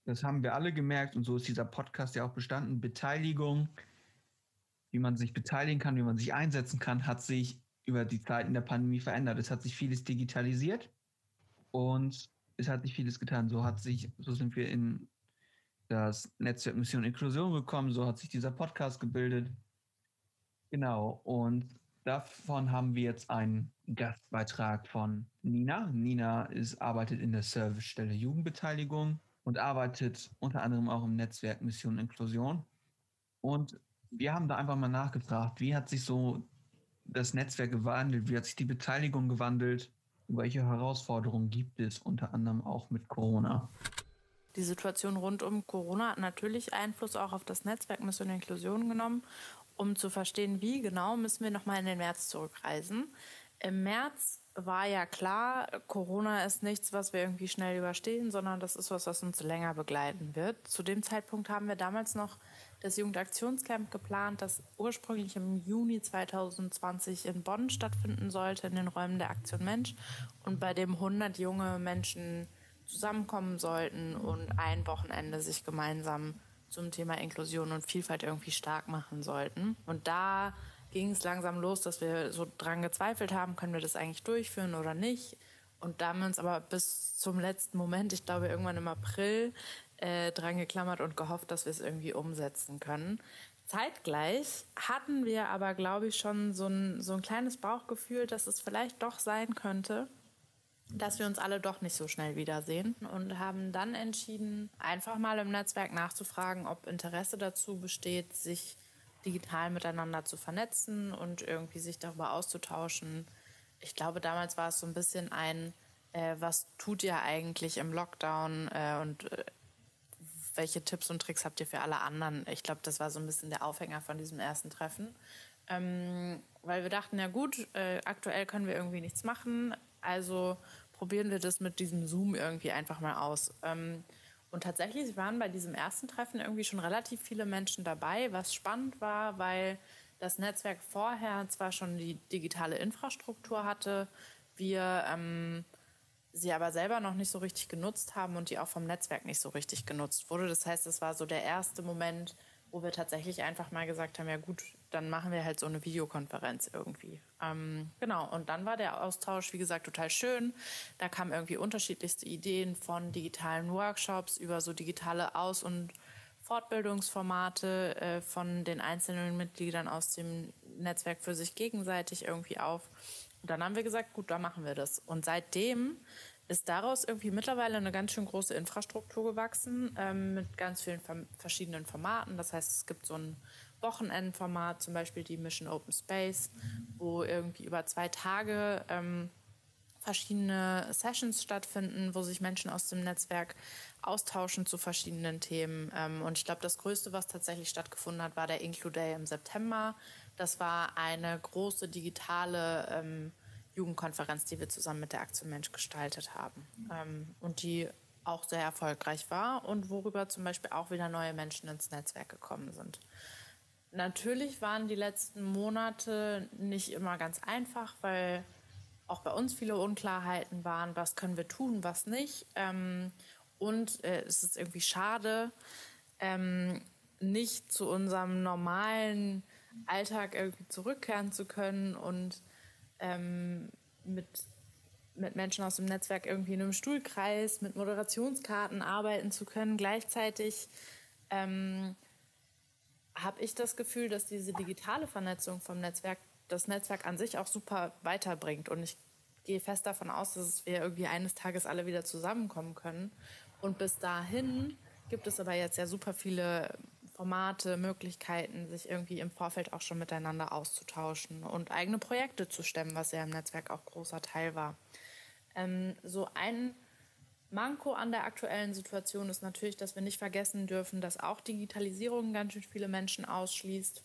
Das haben wir alle gemerkt und so ist dieser Podcast ja auch bestanden. Beteiligung wie man sich beteiligen kann, wie man sich einsetzen kann, hat sich über die Zeiten der Pandemie verändert. Es hat sich vieles digitalisiert und es hat sich vieles getan. So hat sich, so sind wir in das Netzwerk Mission Inklusion gekommen, so hat sich dieser Podcast gebildet. Genau, und davon haben wir jetzt einen Gastbeitrag von Nina. Nina ist, arbeitet in der Servicestelle Jugendbeteiligung und arbeitet unter anderem auch im Netzwerk Mission Inklusion. Und wir haben da einfach mal nachgefragt, wie hat sich so das Netzwerk gewandelt, wie hat sich die Beteiligung gewandelt, welche Herausforderungen gibt es unter anderem auch mit Corona. Die Situation rund um Corona hat natürlich Einfluss auch auf das Netzwerk Mission Inklusion genommen. Um zu verstehen, wie genau, müssen wir nochmal in den März zurückreisen. Im März war ja klar, Corona ist nichts, was wir irgendwie schnell überstehen, sondern das ist was, was uns länger begleiten wird. Zu dem Zeitpunkt haben wir damals noch das Jugendaktionscamp geplant, das ursprünglich im Juni 2020 in Bonn stattfinden sollte, in den Räumen der Aktion Mensch und bei dem 100 junge Menschen zusammenkommen sollten und ein Wochenende sich gemeinsam zum Thema Inklusion und Vielfalt irgendwie stark machen sollten. Und da ging es langsam los, dass wir so dran gezweifelt haben, können wir das eigentlich durchführen oder nicht. Und da haben wir uns aber bis zum letzten Moment, ich glaube irgendwann im April, äh, dran geklammert und gehofft, dass wir es irgendwie umsetzen können. Zeitgleich hatten wir aber, glaube ich, schon so ein, so ein kleines Bauchgefühl, dass es vielleicht doch sein könnte, dass wir uns alle doch nicht so schnell wiedersehen und haben dann entschieden, einfach mal im Netzwerk nachzufragen, ob Interesse dazu besteht, sich digital miteinander zu vernetzen und irgendwie sich darüber auszutauschen. Ich glaube, damals war es so ein bisschen ein, äh, was tut ihr eigentlich im Lockdown äh, und äh, welche Tipps und Tricks habt ihr für alle anderen? Ich glaube, das war so ein bisschen der Aufhänger von diesem ersten Treffen. Ähm, weil wir dachten, ja gut, äh, aktuell können wir irgendwie nichts machen, also probieren wir das mit diesem Zoom irgendwie einfach mal aus. Ähm, und tatsächlich waren bei diesem ersten Treffen irgendwie schon relativ viele Menschen dabei, was spannend war, weil das Netzwerk vorher zwar schon die digitale Infrastruktur hatte, wir ähm, sie aber selber noch nicht so richtig genutzt haben und die auch vom Netzwerk nicht so richtig genutzt wurde. Das heißt, es war so der erste Moment, wo wir tatsächlich einfach mal gesagt haben, ja gut, dann machen wir halt so eine Videokonferenz irgendwie. Ähm, genau, und dann war der Austausch, wie gesagt, total schön. Da kamen irgendwie unterschiedlichste Ideen von digitalen Workshops über so digitale Aus- und Fortbildungsformate äh, von den einzelnen Mitgliedern aus dem Netzwerk für sich gegenseitig irgendwie auf. Und dann haben wir gesagt, gut, da machen wir das. Und seitdem ist daraus irgendwie mittlerweile eine ganz schön große Infrastruktur gewachsen ähm, mit ganz vielen verschiedenen Formaten. Das heißt, es gibt so ein Wochenendformat, zum Beispiel die Mission Open Space, wo irgendwie über zwei Tage ähm, verschiedene Sessions stattfinden, wo sich Menschen aus dem Netzwerk austauschen zu verschiedenen Themen. Ähm, und ich glaube, das Größte, was tatsächlich stattgefunden hat, war der Include Day im September. Das war eine große digitale ähm, Jugendkonferenz, die wir zusammen mit der Aktion Mensch gestaltet haben ähm, und die auch sehr erfolgreich war und worüber zum Beispiel auch wieder neue Menschen ins Netzwerk gekommen sind. Natürlich waren die letzten Monate nicht immer ganz einfach, weil auch bei uns viele Unklarheiten waren, was können wir tun, was nicht. Ähm, und äh, es ist irgendwie schade, ähm, nicht zu unserem normalen Alltag irgendwie zurückkehren zu können und ähm, mit, mit Menschen aus dem Netzwerk irgendwie in einem Stuhlkreis, mit Moderationskarten arbeiten zu können. Gleichzeitig ähm, habe ich das Gefühl, dass diese digitale Vernetzung vom Netzwerk das Netzwerk an sich auch super weiterbringt. Und ich gehe fest davon aus, dass wir irgendwie eines Tages alle wieder zusammenkommen können. Und bis dahin gibt es aber jetzt ja super viele Formate, Möglichkeiten, sich irgendwie im Vorfeld auch schon miteinander auszutauschen und eigene Projekte zu stemmen, was ja im Netzwerk auch großer Teil war. Ähm, so ein Manko an der aktuellen Situation ist natürlich, dass wir nicht vergessen dürfen, dass auch Digitalisierung ganz schön viele Menschen ausschließt.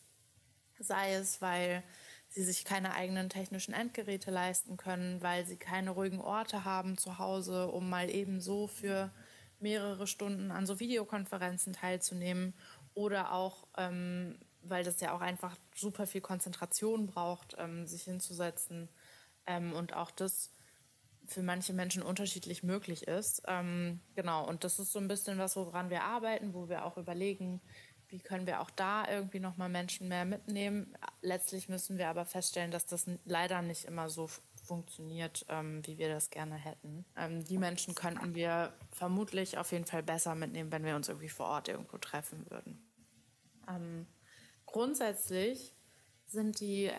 Sei es, weil sie sich keine eigenen technischen Endgeräte leisten können, weil sie keine ruhigen Orte haben zu Hause, um mal eben so für mehrere Stunden an so Videokonferenzen teilzunehmen oder auch, ähm, weil das ja auch einfach super viel Konzentration braucht, ähm, sich hinzusetzen ähm, und auch das für manche Menschen unterschiedlich möglich ist. Ähm, genau, und das ist so ein bisschen was, woran wir arbeiten, wo wir auch überlegen, wie können wir auch da irgendwie nochmal Menschen mehr mitnehmen. Letztlich müssen wir aber feststellen, dass das leider nicht immer so funktioniert, ähm, wie wir das gerne hätten. Ähm, die Menschen könnten wir vermutlich auf jeden Fall besser mitnehmen, wenn wir uns irgendwie vor Ort irgendwo treffen würden. Ähm, grundsätzlich sind die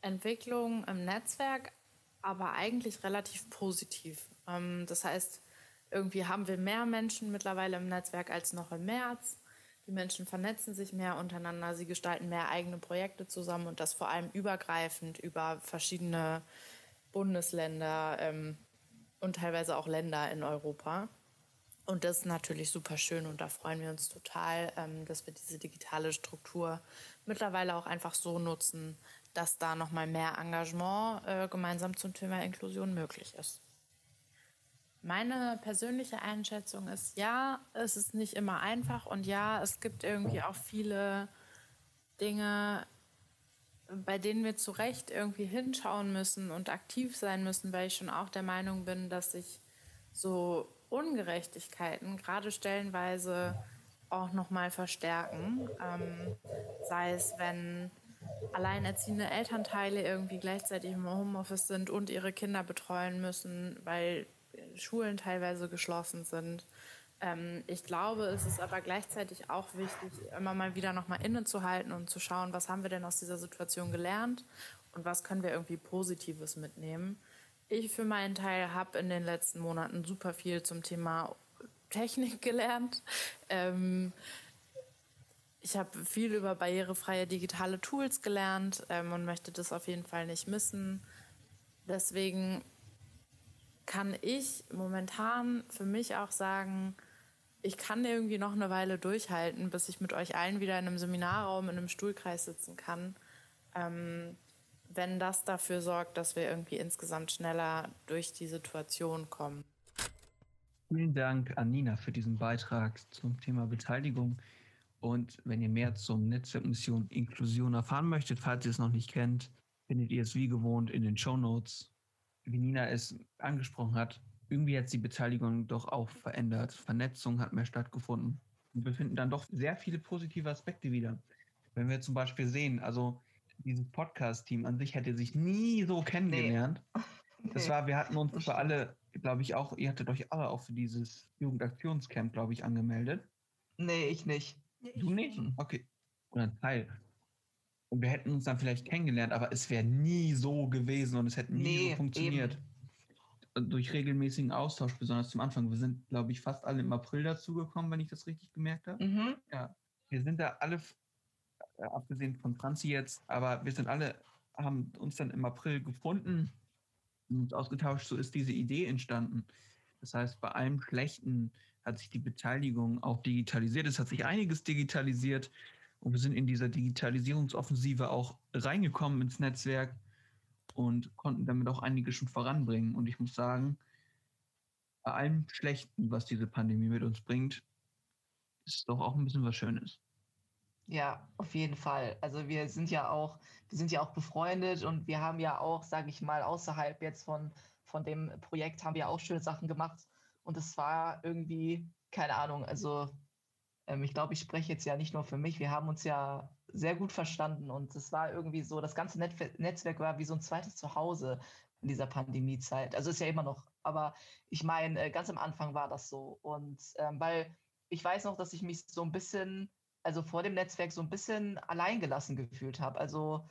Entwicklungen im Netzwerk aber eigentlich relativ positiv. Ähm, das heißt, irgendwie haben wir mehr Menschen mittlerweile im Netzwerk als noch im März. Die Menschen vernetzen sich mehr untereinander, sie gestalten mehr eigene Projekte zusammen und das vor allem übergreifend über verschiedene Bundesländer ähm, und teilweise auch Länder in Europa. Und das ist natürlich super schön und da freuen wir uns total, ähm, dass wir diese digitale Struktur mittlerweile auch einfach so nutzen, dass da nochmal mehr Engagement äh, gemeinsam zum Thema Inklusion möglich ist. Meine persönliche Einschätzung ist, ja, es ist nicht immer einfach und ja, es gibt irgendwie auch viele Dinge, bei denen wir zu Recht irgendwie hinschauen müssen und aktiv sein müssen, weil ich schon auch der Meinung bin, dass sich so Ungerechtigkeiten gerade stellenweise auch nochmal verstärken. Ähm, sei es, wenn alleinerziehende Elternteile irgendwie gleichzeitig im Homeoffice sind und ihre Kinder betreuen müssen, weil Schulen teilweise geschlossen sind. Ähm, ich glaube, es ist aber gleichzeitig auch wichtig, immer mal wieder nochmal innezuhalten und zu schauen, was haben wir denn aus dieser Situation gelernt und was können wir irgendwie Positives mitnehmen. Ich für meinen Teil habe in den letzten Monaten super viel zum Thema Technik gelernt. Ähm, ich habe viel über barrierefreie digitale Tools gelernt ähm, und möchte das auf jeden Fall nicht missen. Deswegen kann ich momentan für mich auch sagen, ich kann irgendwie noch eine Weile durchhalten, bis ich mit euch allen wieder in einem Seminarraum, in einem Stuhlkreis sitzen kann. Ähm, wenn das dafür sorgt, dass wir irgendwie insgesamt schneller durch die Situation kommen. Vielen Dank an Nina für diesen Beitrag zum Thema Beteiligung. Und wenn ihr mehr zum Netzwerkmission Inklusion erfahren möchtet, falls ihr es noch nicht kennt, findet ihr es wie gewohnt in den Show Notes. Wie Nina es angesprochen hat, irgendwie hat sich die Beteiligung doch auch verändert. Vernetzung hat mehr stattgefunden. Und wir finden dann doch sehr viele positive Aspekte wieder. Wenn wir zum Beispiel sehen, also dieses Podcast-Team an sich hätte sich nie so kennengelernt. Nee. Das war, wir hatten uns für alle, glaube ich, auch, ihr hattet euch alle auch für dieses Jugendaktionscamp, glaube ich, angemeldet. Nee, ich nicht. Du nicht? Okay. Oder ein Teil. Und wir hätten uns dann vielleicht kennengelernt, aber es wäre nie so gewesen und es hätte nie nee, so funktioniert. Eben. Durch regelmäßigen Austausch, besonders zum Anfang. Wir sind, glaube ich, fast alle im April dazugekommen, wenn ich das richtig gemerkt habe. Mhm. Ja. Wir sind da alle, äh, abgesehen von Franzi jetzt, aber wir sind alle, haben uns dann im April gefunden und uns ausgetauscht. So ist diese Idee entstanden. Das heißt, bei allem Schlechten hat sich die Beteiligung auch digitalisiert. Es hat sich einiges digitalisiert und wir sind in dieser Digitalisierungsoffensive auch reingekommen ins Netzwerk und konnten damit auch einiges schon voranbringen. Und ich muss sagen, bei allem Schlechten, was diese Pandemie mit uns bringt, ist doch auch ein bisschen was Schönes. Ja, auf jeden Fall. Also wir sind ja auch, wir sind ja auch befreundet und wir haben ja auch, sage ich mal, außerhalb jetzt von, von dem Projekt haben wir auch schöne Sachen gemacht. Und es war irgendwie, keine Ahnung, also ähm, ich glaube, ich spreche jetzt ja nicht nur für mich. Wir haben uns ja sehr gut verstanden und es war irgendwie so, das ganze Net Netzwerk war wie so ein zweites Zuhause in dieser Pandemiezeit. Also ist ja immer noch, aber ich meine, äh, ganz am Anfang war das so. Und ähm, weil ich weiß noch, dass ich mich so ein bisschen, also vor dem Netzwerk so ein bisschen alleingelassen gefühlt habe. Also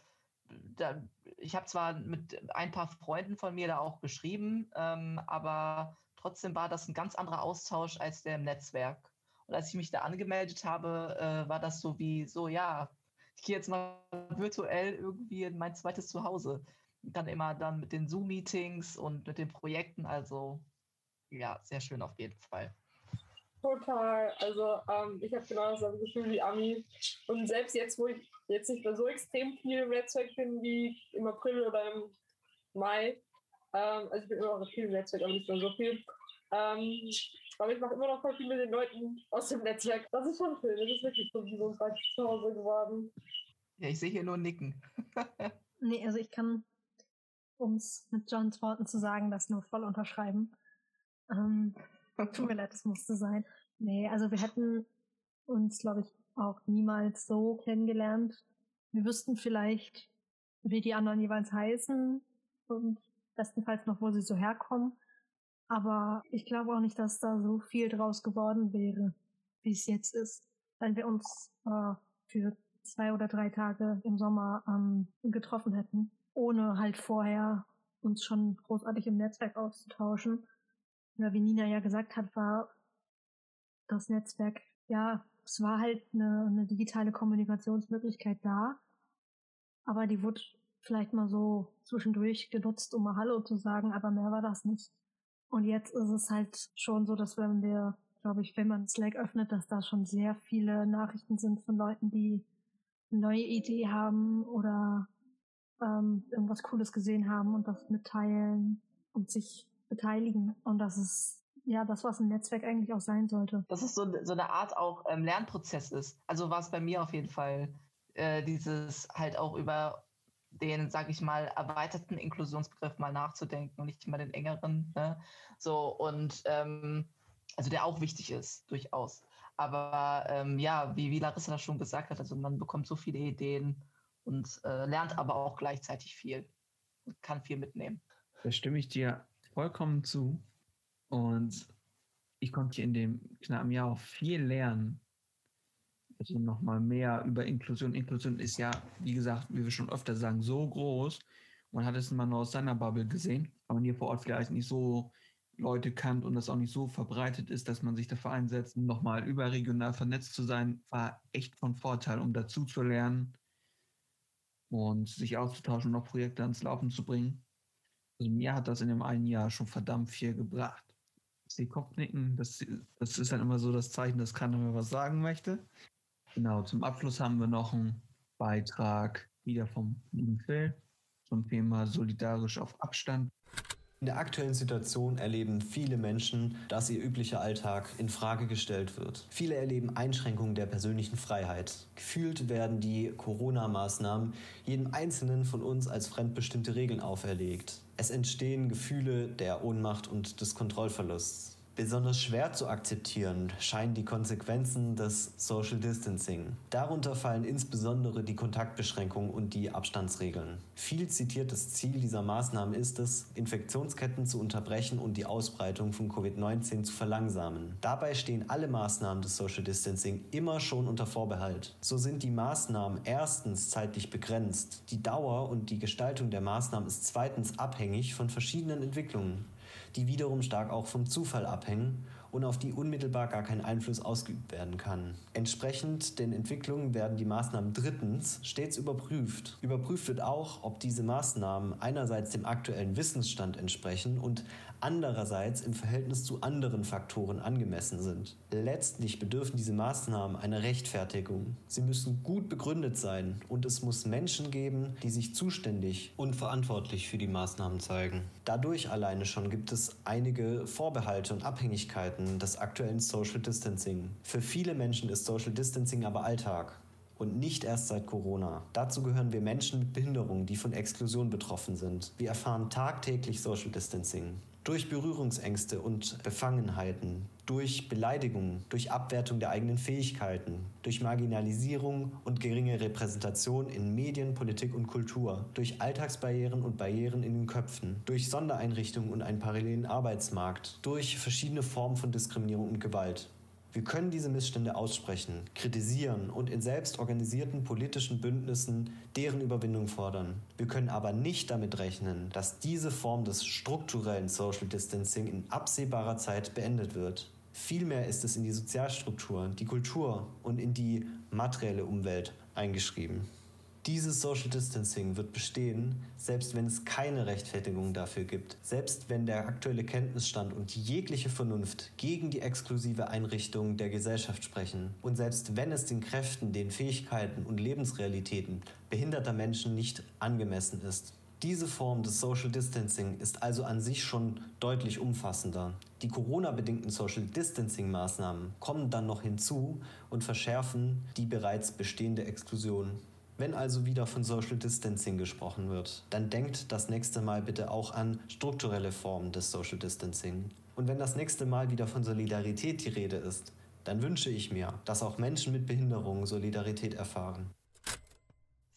da, ich habe zwar mit ein paar Freunden von mir da auch geschrieben, ähm, aber trotzdem war das ein ganz anderer Austausch als der im Netzwerk. Und als ich mich da angemeldet habe, äh, war das so wie so, ja, ich gehe jetzt mal virtuell irgendwie in mein zweites Zuhause. Dann immer dann mit den Zoom-Meetings und mit den Projekten. Also ja, sehr schön auf jeden Fall. Total. Also ähm, ich habe genau das Gefühl wie Ami. Und selbst jetzt, wo ich jetzt nicht mehr so extrem viel Netzwerk bin wie im April oder im Mai, ähm, also ich bin immer noch viel Netzwerk, aber nicht mehr so viel, ähm, aber ich mache immer noch voll viel mit den Leuten aus dem Netzwerk. Das ist schon schön. Das ist wirklich so wie so ein zweites Zuhause geworden. Ja, ich sehe hier nur Nicken. nee, also ich kann, um es mit Johns Worten zu sagen, das nur voll unterschreiben. Ähm, tut mir leid, das musste sein. Nee, also wir hätten uns, glaube ich, auch niemals so kennengelernt. Wir wüssten vielleicht, wie die anderen jeweils heißen und bestenfalls noch, wo sie so herkommen. Aber ich glaube auch nicht, dass da so viel draus geworden wäre, wie es jetzt ist, wenn wir uns äh, für zwei oder drei Tage im Sommer ähm, getroffen hätten, ohne halt vorher uns schon großartig im Netzwerk auszutauschen. Ja, wie Nina ja gesagt hat, war das Netzwerk, ja, es war halt eine, eine digitale Kommunikationsmöglichkeit da, aber die wurde vielleicht mal so zwischendurch genutzt, um mal Hallo zu sagen, aber mehr war das nicht. Und jetzt ist es halt schon so, dass wenn wir, glaube ich, wenn man Slack öffnet, dass da schon sehr viele Nachrichten sind von Leuten, die eine neue Idee haben oder ähm, irgendwas Cooles gesehen haben und das mitteilen und sich beteiligen. Und das ist ja das, was ein Netzwerk eigentlich auch sein sollte. Das ist so, so eine Art auch ähm, Lernprozess ist. Also war es bei mir auf jeden Fall äh, dieses halt auch über den, sag ich mal, erweiterten Inklusionsbegriff mal nachzudenken und nicht immer den engeren. Ne? So und ähm, also der auch wichtig ist, durchaus. Aber ähm, ja, wie, wie Larissa das schon gesagt hat, also man bekommt so viele Ideen und äh, lernt aber auch gleichzeitig viel und kann viel mitnehmen. Da stimme ich dir vollkommen zu. Und ich konnte in dem knappen Jahr auch viel lernen. Also nochmal mehr über Inklusion. Inklusion ist ja, wie gesagt, wie wir schon öfter sagen, so groß. Man hat es immer nur aus seiner Bubble gesehen, aber man hier vor Ort vielleicht nicht so Leute kannt und das auch nicht so verbreitet ist, dass man sich dafür einsetzt, nochmal überregional vernetzt zu sein, war echt von Vorteil, um dazu zu lernen und sich auszutauschen und noch Projekte ans Laufen zu bringen. Also mir hat das in dem einen Jahr schon verdammt viel gebracht. Sie Kopfnicken, das, das ist dann immer so das Zeichen, dass keiner mehr was sagen möchte. Genau, zum Abschluss haben wir noch einen Beitrag wieder vom lieben Phil zum Thema solidarisch auf Abstand. In der aktuellen Situation erleben viele Menschen, dass ihr üblicher Alltag in Frage gestellt wird. Viele erleben Einschränkungen der persönlichen Freiheit. Gefühlt werden die Corona-Maßnahmen jedem Einzelnen von uns als fremdbestimmte Regeln auferlegt. Es entstehen Gefühle der Ohnmacht und des Kontrollverlusts. Besonders schwer zu akzeptieren scheinen die Konsequenzen des Social Distancing. Darunter fallen insbesondere die Kontaktbeschränkungen und die Abstandsregeln. Viel zitiertes Ziel dieser Maßnahmen ist es, Infektionsketten zu unterbrechen und die Ausbreitung von Covid-19 zu verlangsamen. Dabei stehen alle Maßnahmen des Social Distancing immer schon unter Vorbehalt. So sind die Maßnahmen erstens zeitlich begrenzt. Die Dauer und die Gestaltung der Maßnahmen ist zweitens abhängig von verschiedenen Entwicklungen die wiederum stark auch vom Zufall abhängen und auf die unmittelbar gar kein Einfluss ausgeübt werden kann. Entsprechend den Entwicklungen werden die Maßnahmen drittens stets überprüft. Überprüft wird auch, ob diese Maßnahmen einerseits dem aktuellen Wissensstand entsprechen und andererseits im Verhältnis zu anderen Faktoren angemessen sind. Letztlich bedürfen diese Maßnahmen einer Rechtfertigung. Sie müssen gut begründet sein und es muss Menschen geben, die sich zuständig und verantwortlich für die Maßnahmen zeigen. Dadurch alleine schon gibt es einige Vorbehalte und Abhängigkeiten des aktuellen Social Distancing. Für viele Menschen ist Social Distancing aber Alltag und nicht erst seit Corona. Dazu gehören wir Menschen mit Behinderungen, die von Exklusion betroffen sind. Wir erfahren tagtäglich Social Distancing. Durch Berührungsängste und Befangenheiten, durch Beleidigungen, durch Abwertung der eigenen Fähigkeiten, durch Marginalisierung und geringe Repräsentation in Medien, Politik und Kultur, durch Alltagsbarrieren und Barrieren in den Köpfen, durch Sondereinrichtungen und einen parallelen Arbeitsmarkt, durch verschiedene Formen von Diskriminierung und Gewalt. Wir können diese Missstände aussprechen, kritisieren und in selbstorganisierten politischen Bündnissen deren Überwindung fordern. Wir können aber nicht damit rechnen, dass diese Form des strukturellen Social Distancing in absehbarer Zeit beendet wird. Vielmehr ist es in die Sozialstruktur, die Kultur und in die materielle Umwelt eingeschrieben. Dieses Social Distancing wird bestehen, selbst wenn es keine Rechtfertigung dafür gibt, selbst wenn der aktuelle Kenntnisstand und jegliche Vernunft gegen die exklusive Einrichtung der Gesellschaft sprechen und selbst wenn es den Kräften, den Fähigkeiten und Lebensrealitäten behinderter Menschen nicht angemessen ist. Diese Form des Social Distancing ist also an sich schon deutlich umfassender. Die Corona-bedingten Social Distancing-Maßnahmen kommen dann noch hinzu und verschärfen die bereits bestehende Exklusion. Wenn also wieder von Social Distancing gesprochen wird, dann denkt das nächste Mal bitte auch an strukturelle Formen des Social Distancing. Und wenn das nächste Mal wieder von Solidarität die Rede ist, dann wünsche ich mir, dass auch Menschen mit Behinderungen Solidarität erfahren.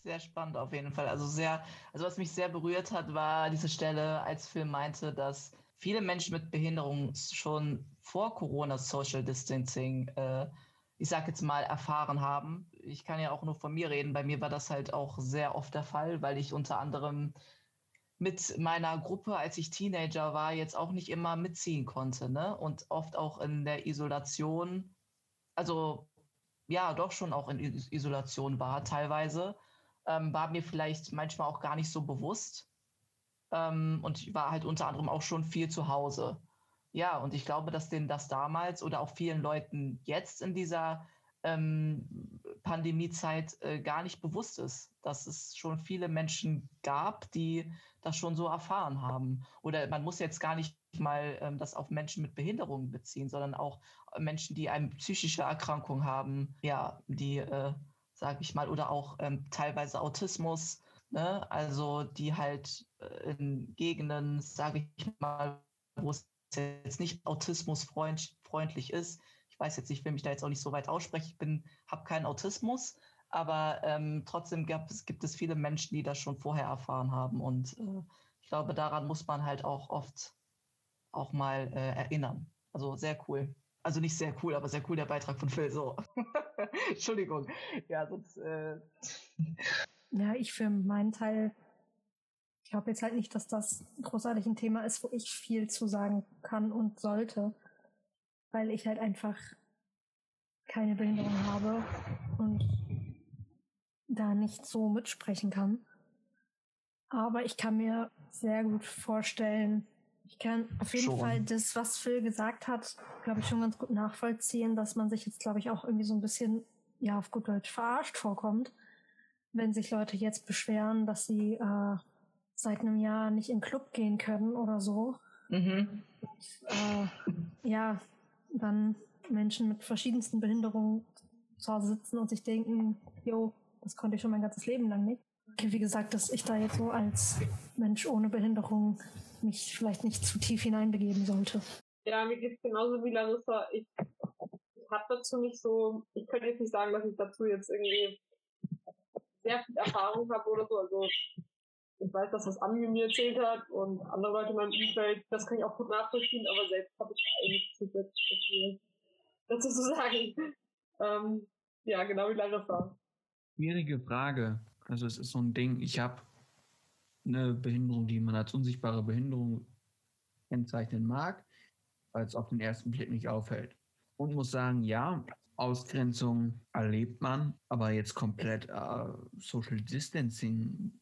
Sehr spannend auf jeden Fall. Also sehr, also was mich sehr berührt hat, war diese Stelle, als Phil meinte, dass viele Menschen mit Behinderung schon vor Corona Social Distancing, äh, ich sag jetzt mal, erfahren haben. Ich kann ja auch nur von mir reden. Bei mir war das halt auch sehr oft der Fall, weil ich unter anderem mit meiner Gruppe, als ich Teenager war, jetzt auch nicht immer mitziehen konnte. Ne? Und oft auch in der Isolation, also ja, doch schon auch in Isolation war teilweise, ähm, war mir vielleicht manchmal auch gar nicht so bewusst. Ähm, und ich war halt unter anderem auch schon viel zu Hause. Ja, und ich glaube, dass denen das damals oder auch vielen Leuten jetzt in dieser ähm, Pandemiezeit äh, gar nicht bewusst ist, dass es schon viele Menschen gab, die das schon so erfahren haben. Oder man muss jetzt gar nicht mal ähm, das auf Menschen mit Behinderungen beziehen, sondern auch Menschen, die eine psychische Erkrankung haben, ja, die, äh, sage ich mal, oder auch ähm, teilweise Autismus, ne? also die halt äh, in Gegenden, sage ich mal, wo es jetzt nicht autismusfreundlich ist, ich weiß jetzt ich will mich da jetzt auch nicht so weit aussprechen, ich habe keinen Autismus, aber ähm, trotzdem gab es, gibt es viele Menschen, die das schon vorher erfahren haben. Und äh, ich glaube, daran muss man halt auch oft auch mal äh, erinnern. Also sehr cool. Also nicht sehr cool, aber sehr cool der Beitrag von Phil. So. Entschuldigung. Ja, sonst. Äh ja, ich für meinen Teil ich glaube jetzt halt nicht, dass das großartig ein Thema ist, wo ich viel zu sagen kann und sollte weil ich halt einfach keine Behinderung habe und da nicht so mitsprechen kann. Aber ich kann mir sehr gut vorstellen, ich kann auf jeden schon. Fall das, was Phil gesagt hat, glaube ich, schon ganz gut nachvollziehen, dass man sich jetzt, glaube ich, auch irgendwie so ein bisschen, ja, auf gut Deutsch verarscht vorkommt, wenn sich Leute jetzt beschweren, dass sie äh, seit einem Jahr nicht in den Club gehen können oder so. Mhm. Und, äh, ja, dann Menschen mit verschiedensten Behinderungen zu Hause sitzen und sich denken, jo, das konnte ich schon mein ganzes Leben lang nicht. Wie gesagt, dass ich da jetzt so als Mensch ohne Behinderung mich vielleicht nicht zu tief hineinbegeben sollte. Ja, mir geht es genauso wie Larissa. Ich, ich habe dazu nicht so, ich könnte jetzt nicht sagen, dass ich dazu jetzt irgendwie sehr viel Erfahrung habe oder so. Also ich weiß, dass das Ami mir erzählt hat und andere Leute in meinem Umfeld, das kann ich auch gut nachvollziehen, aber selbst habe ich eigentlich zu viel dazu zu sagen. Ähm, ja, genau wie Larissa. Schwierige Frage. Also es ist so ein Ding, ich habe eine Behinderung, die man als unsichtbare Behinderung kennzeichnen mag, weil es auf den ersten Blick nicht auffällt. Und muss sagen, ja, Ausgrenzung erlebt man, aber jetzt komplett äh, Social Distancing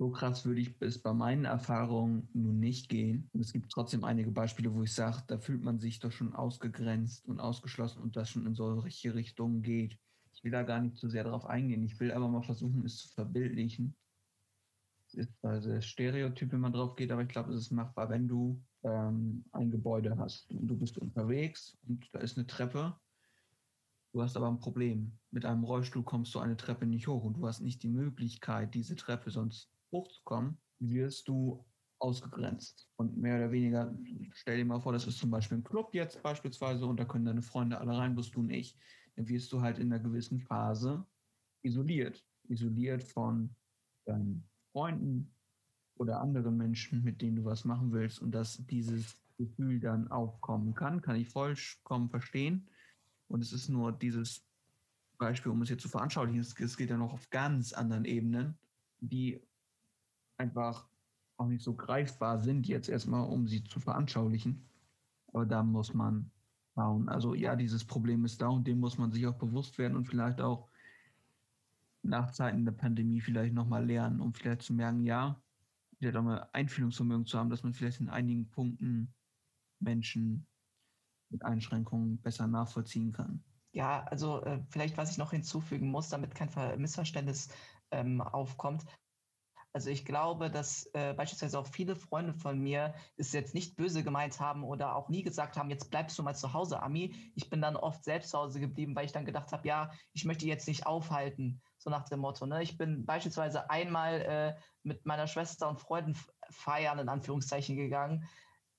so krass würde ich es bei meinen Erfahrungen nun nicht gehen. Und es gibt trotzdem einige Beispiele, wo ich sage, da fühlt man sich doch schon ausgegrenzt und ausgeschlossen und das schon in solche Richtungen geht. Ich will da gar nicht zu sehr drauf eingehen. Ich will aber mal versuchen, es zu verbildlichen. Es ist also Stereotyp, wenn man drauf geht, aber ich glaube, es ist machbar, wenn du ähm, ein Gebäude hast und du bist unterwegs und da ist eine Treppe. Du hast aber ein Problem. Mit einem Rollstuhl kommst du eine Treppe nicht hoch und du hast nicht die Möglichkeit, diese Treppe sonst hochzukommen, wirst du ausgegrenzt. Und mehr oder weniger, stell dir mal vor, das ist zum Beispiel ein Club jetzt beispielsweise und da können deine Freunde alle rein, wirst du nicht. Dann wirst du halt in einer gewissen Phase isoliert. Isoliert von deinen Freunden oder anderen Menschen, mit denen du was machen willst und dass dieses Gefühl dann aufkommen kann, kann ich vollkommen verstehen. Und es ist nur dieses Beispiel, um es jetzt zu veranschaulichen, es geht ja noch auf ganz anderen Ebenen, die einfach auch nicht so greifbar sind jetzt erstmal, um sie zu veranschaulichen. Aber da muss man schauen. Also ja, dieses Problem ist da und dem muss man sich auch bewusst werden und vielleicht auch nach Zeiten der Pandemie vielleicht nochmal lernen, um vielleicht zu merken, ja, vielleicht auch mal Einfühlungsvermögen zu haben, dass man vielleicht in einigen Punkten Menschen mit Einschränkungen besser nachvollziehen kann. Ja, also äh, vielleicht, was ich noch hinzufügen muss, damit kein Missverständnis ähm, aufkommt. Also ich glaube, dass äh, beispielsweise auch viele Freunde von mir es jetzt nicht böse gemeint haben oder auch nie gesagt haben, jetzt bleibst du mal zu Hause, Ami. Ich bin dann oft selbst zu Hause geblieben, weil ich dann gedacht habe, ja, ich möchte jetzt nicht aufhalten, so nach dem Motto. Ne? Ich bin beispielsweise einmal äh, mit meiner Schwester und Freunden feiern, in Anführungszeichen, gegangen.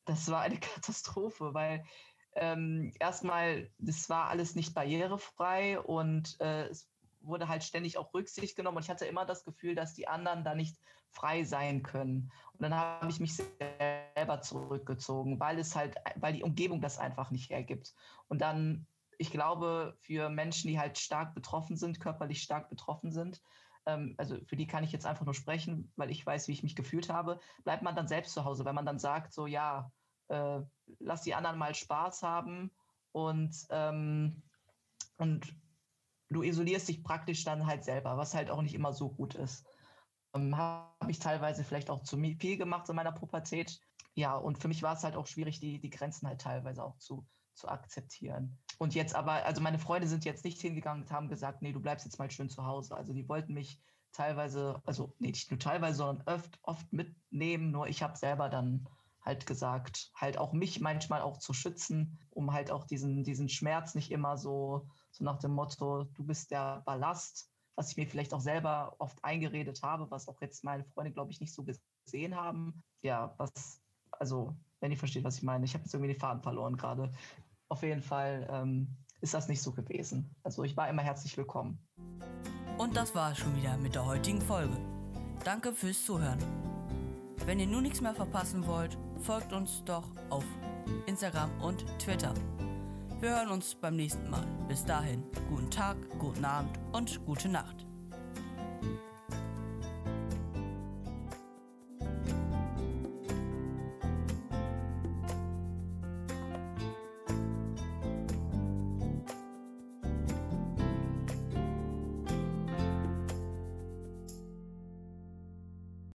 Das war eine Katastrophe, weil ähm, erstmal, das war alles nicht barrierefrei und äh, es wurde halt ständig auch Rücksicht genommen und ich hatte immer das Gefühl, dass die anderen da nicht frei sein können. Und dann habe ich mich selber zurückgezogen, weil es halt, weil die Umgebung das einfach nicht hergibt. Und dann, ich glaube, für Menschen, die halt stark betroffen sind, körperlich stark betroffen sind, ähm, also für die kann ich jetzt einfach nur sprechen, weil ich weiß, wie ich mich gefühlt habe, bleibt man dann selbst zu Hause, wenn man dann sagt, so ja, äh, lass die anderen mal Spaß haben und, ähm, und du isolierst dich praktisch dann halt selber, was halt auch nicht immer so gut ist. Ähm, Habe ich teilweise vielleicht auch zu viel gemacht in meiner Pubertät. Ja, und für mich war es halt auch schwierig, die, die Grenzen halt teilweise auch zu, zu akzeptieren. Und jetzt aber, also meine Freunde sind jetzt nicht hingegangen und haben gesagt, nee, du bleibst jetzt mal schön zu Hause. Also die wollten mich teilweise, also nee, nicht nur teilweise, sondern oft, oft mitnehmen. Nur ich habe selber dann halt gesagt, halt auch mich manchmal auch zu schützen, um halt auch diesen, diesen Schmerz nicht immer so, so nach dem Motto, du bist der Ballast, was ich mir vielleicht auch selber oft eingeredet habe, was auch jetzt meine Freunde, glaube ich, nicht so gesehen haben. Ja, was, also, wenn ihr versteht, was ich meine. Ich habe jetzt irgendwie den Faden verloren gerade. Auf jeden Fall ähm, ist das nicht so gewesen. Also ich war immer herzlich willkommen. Und das war es schon wieder mit der heutigen Folge. Danke fürs Zuhören. Wenn ihr nun nichts mehr verpassen wollt, folgt uns doch auf Instagram und Twitter. Wir hören uns beim nächsten Mal. Bis dahin, guten Tag, guten Abend und gute Nacht.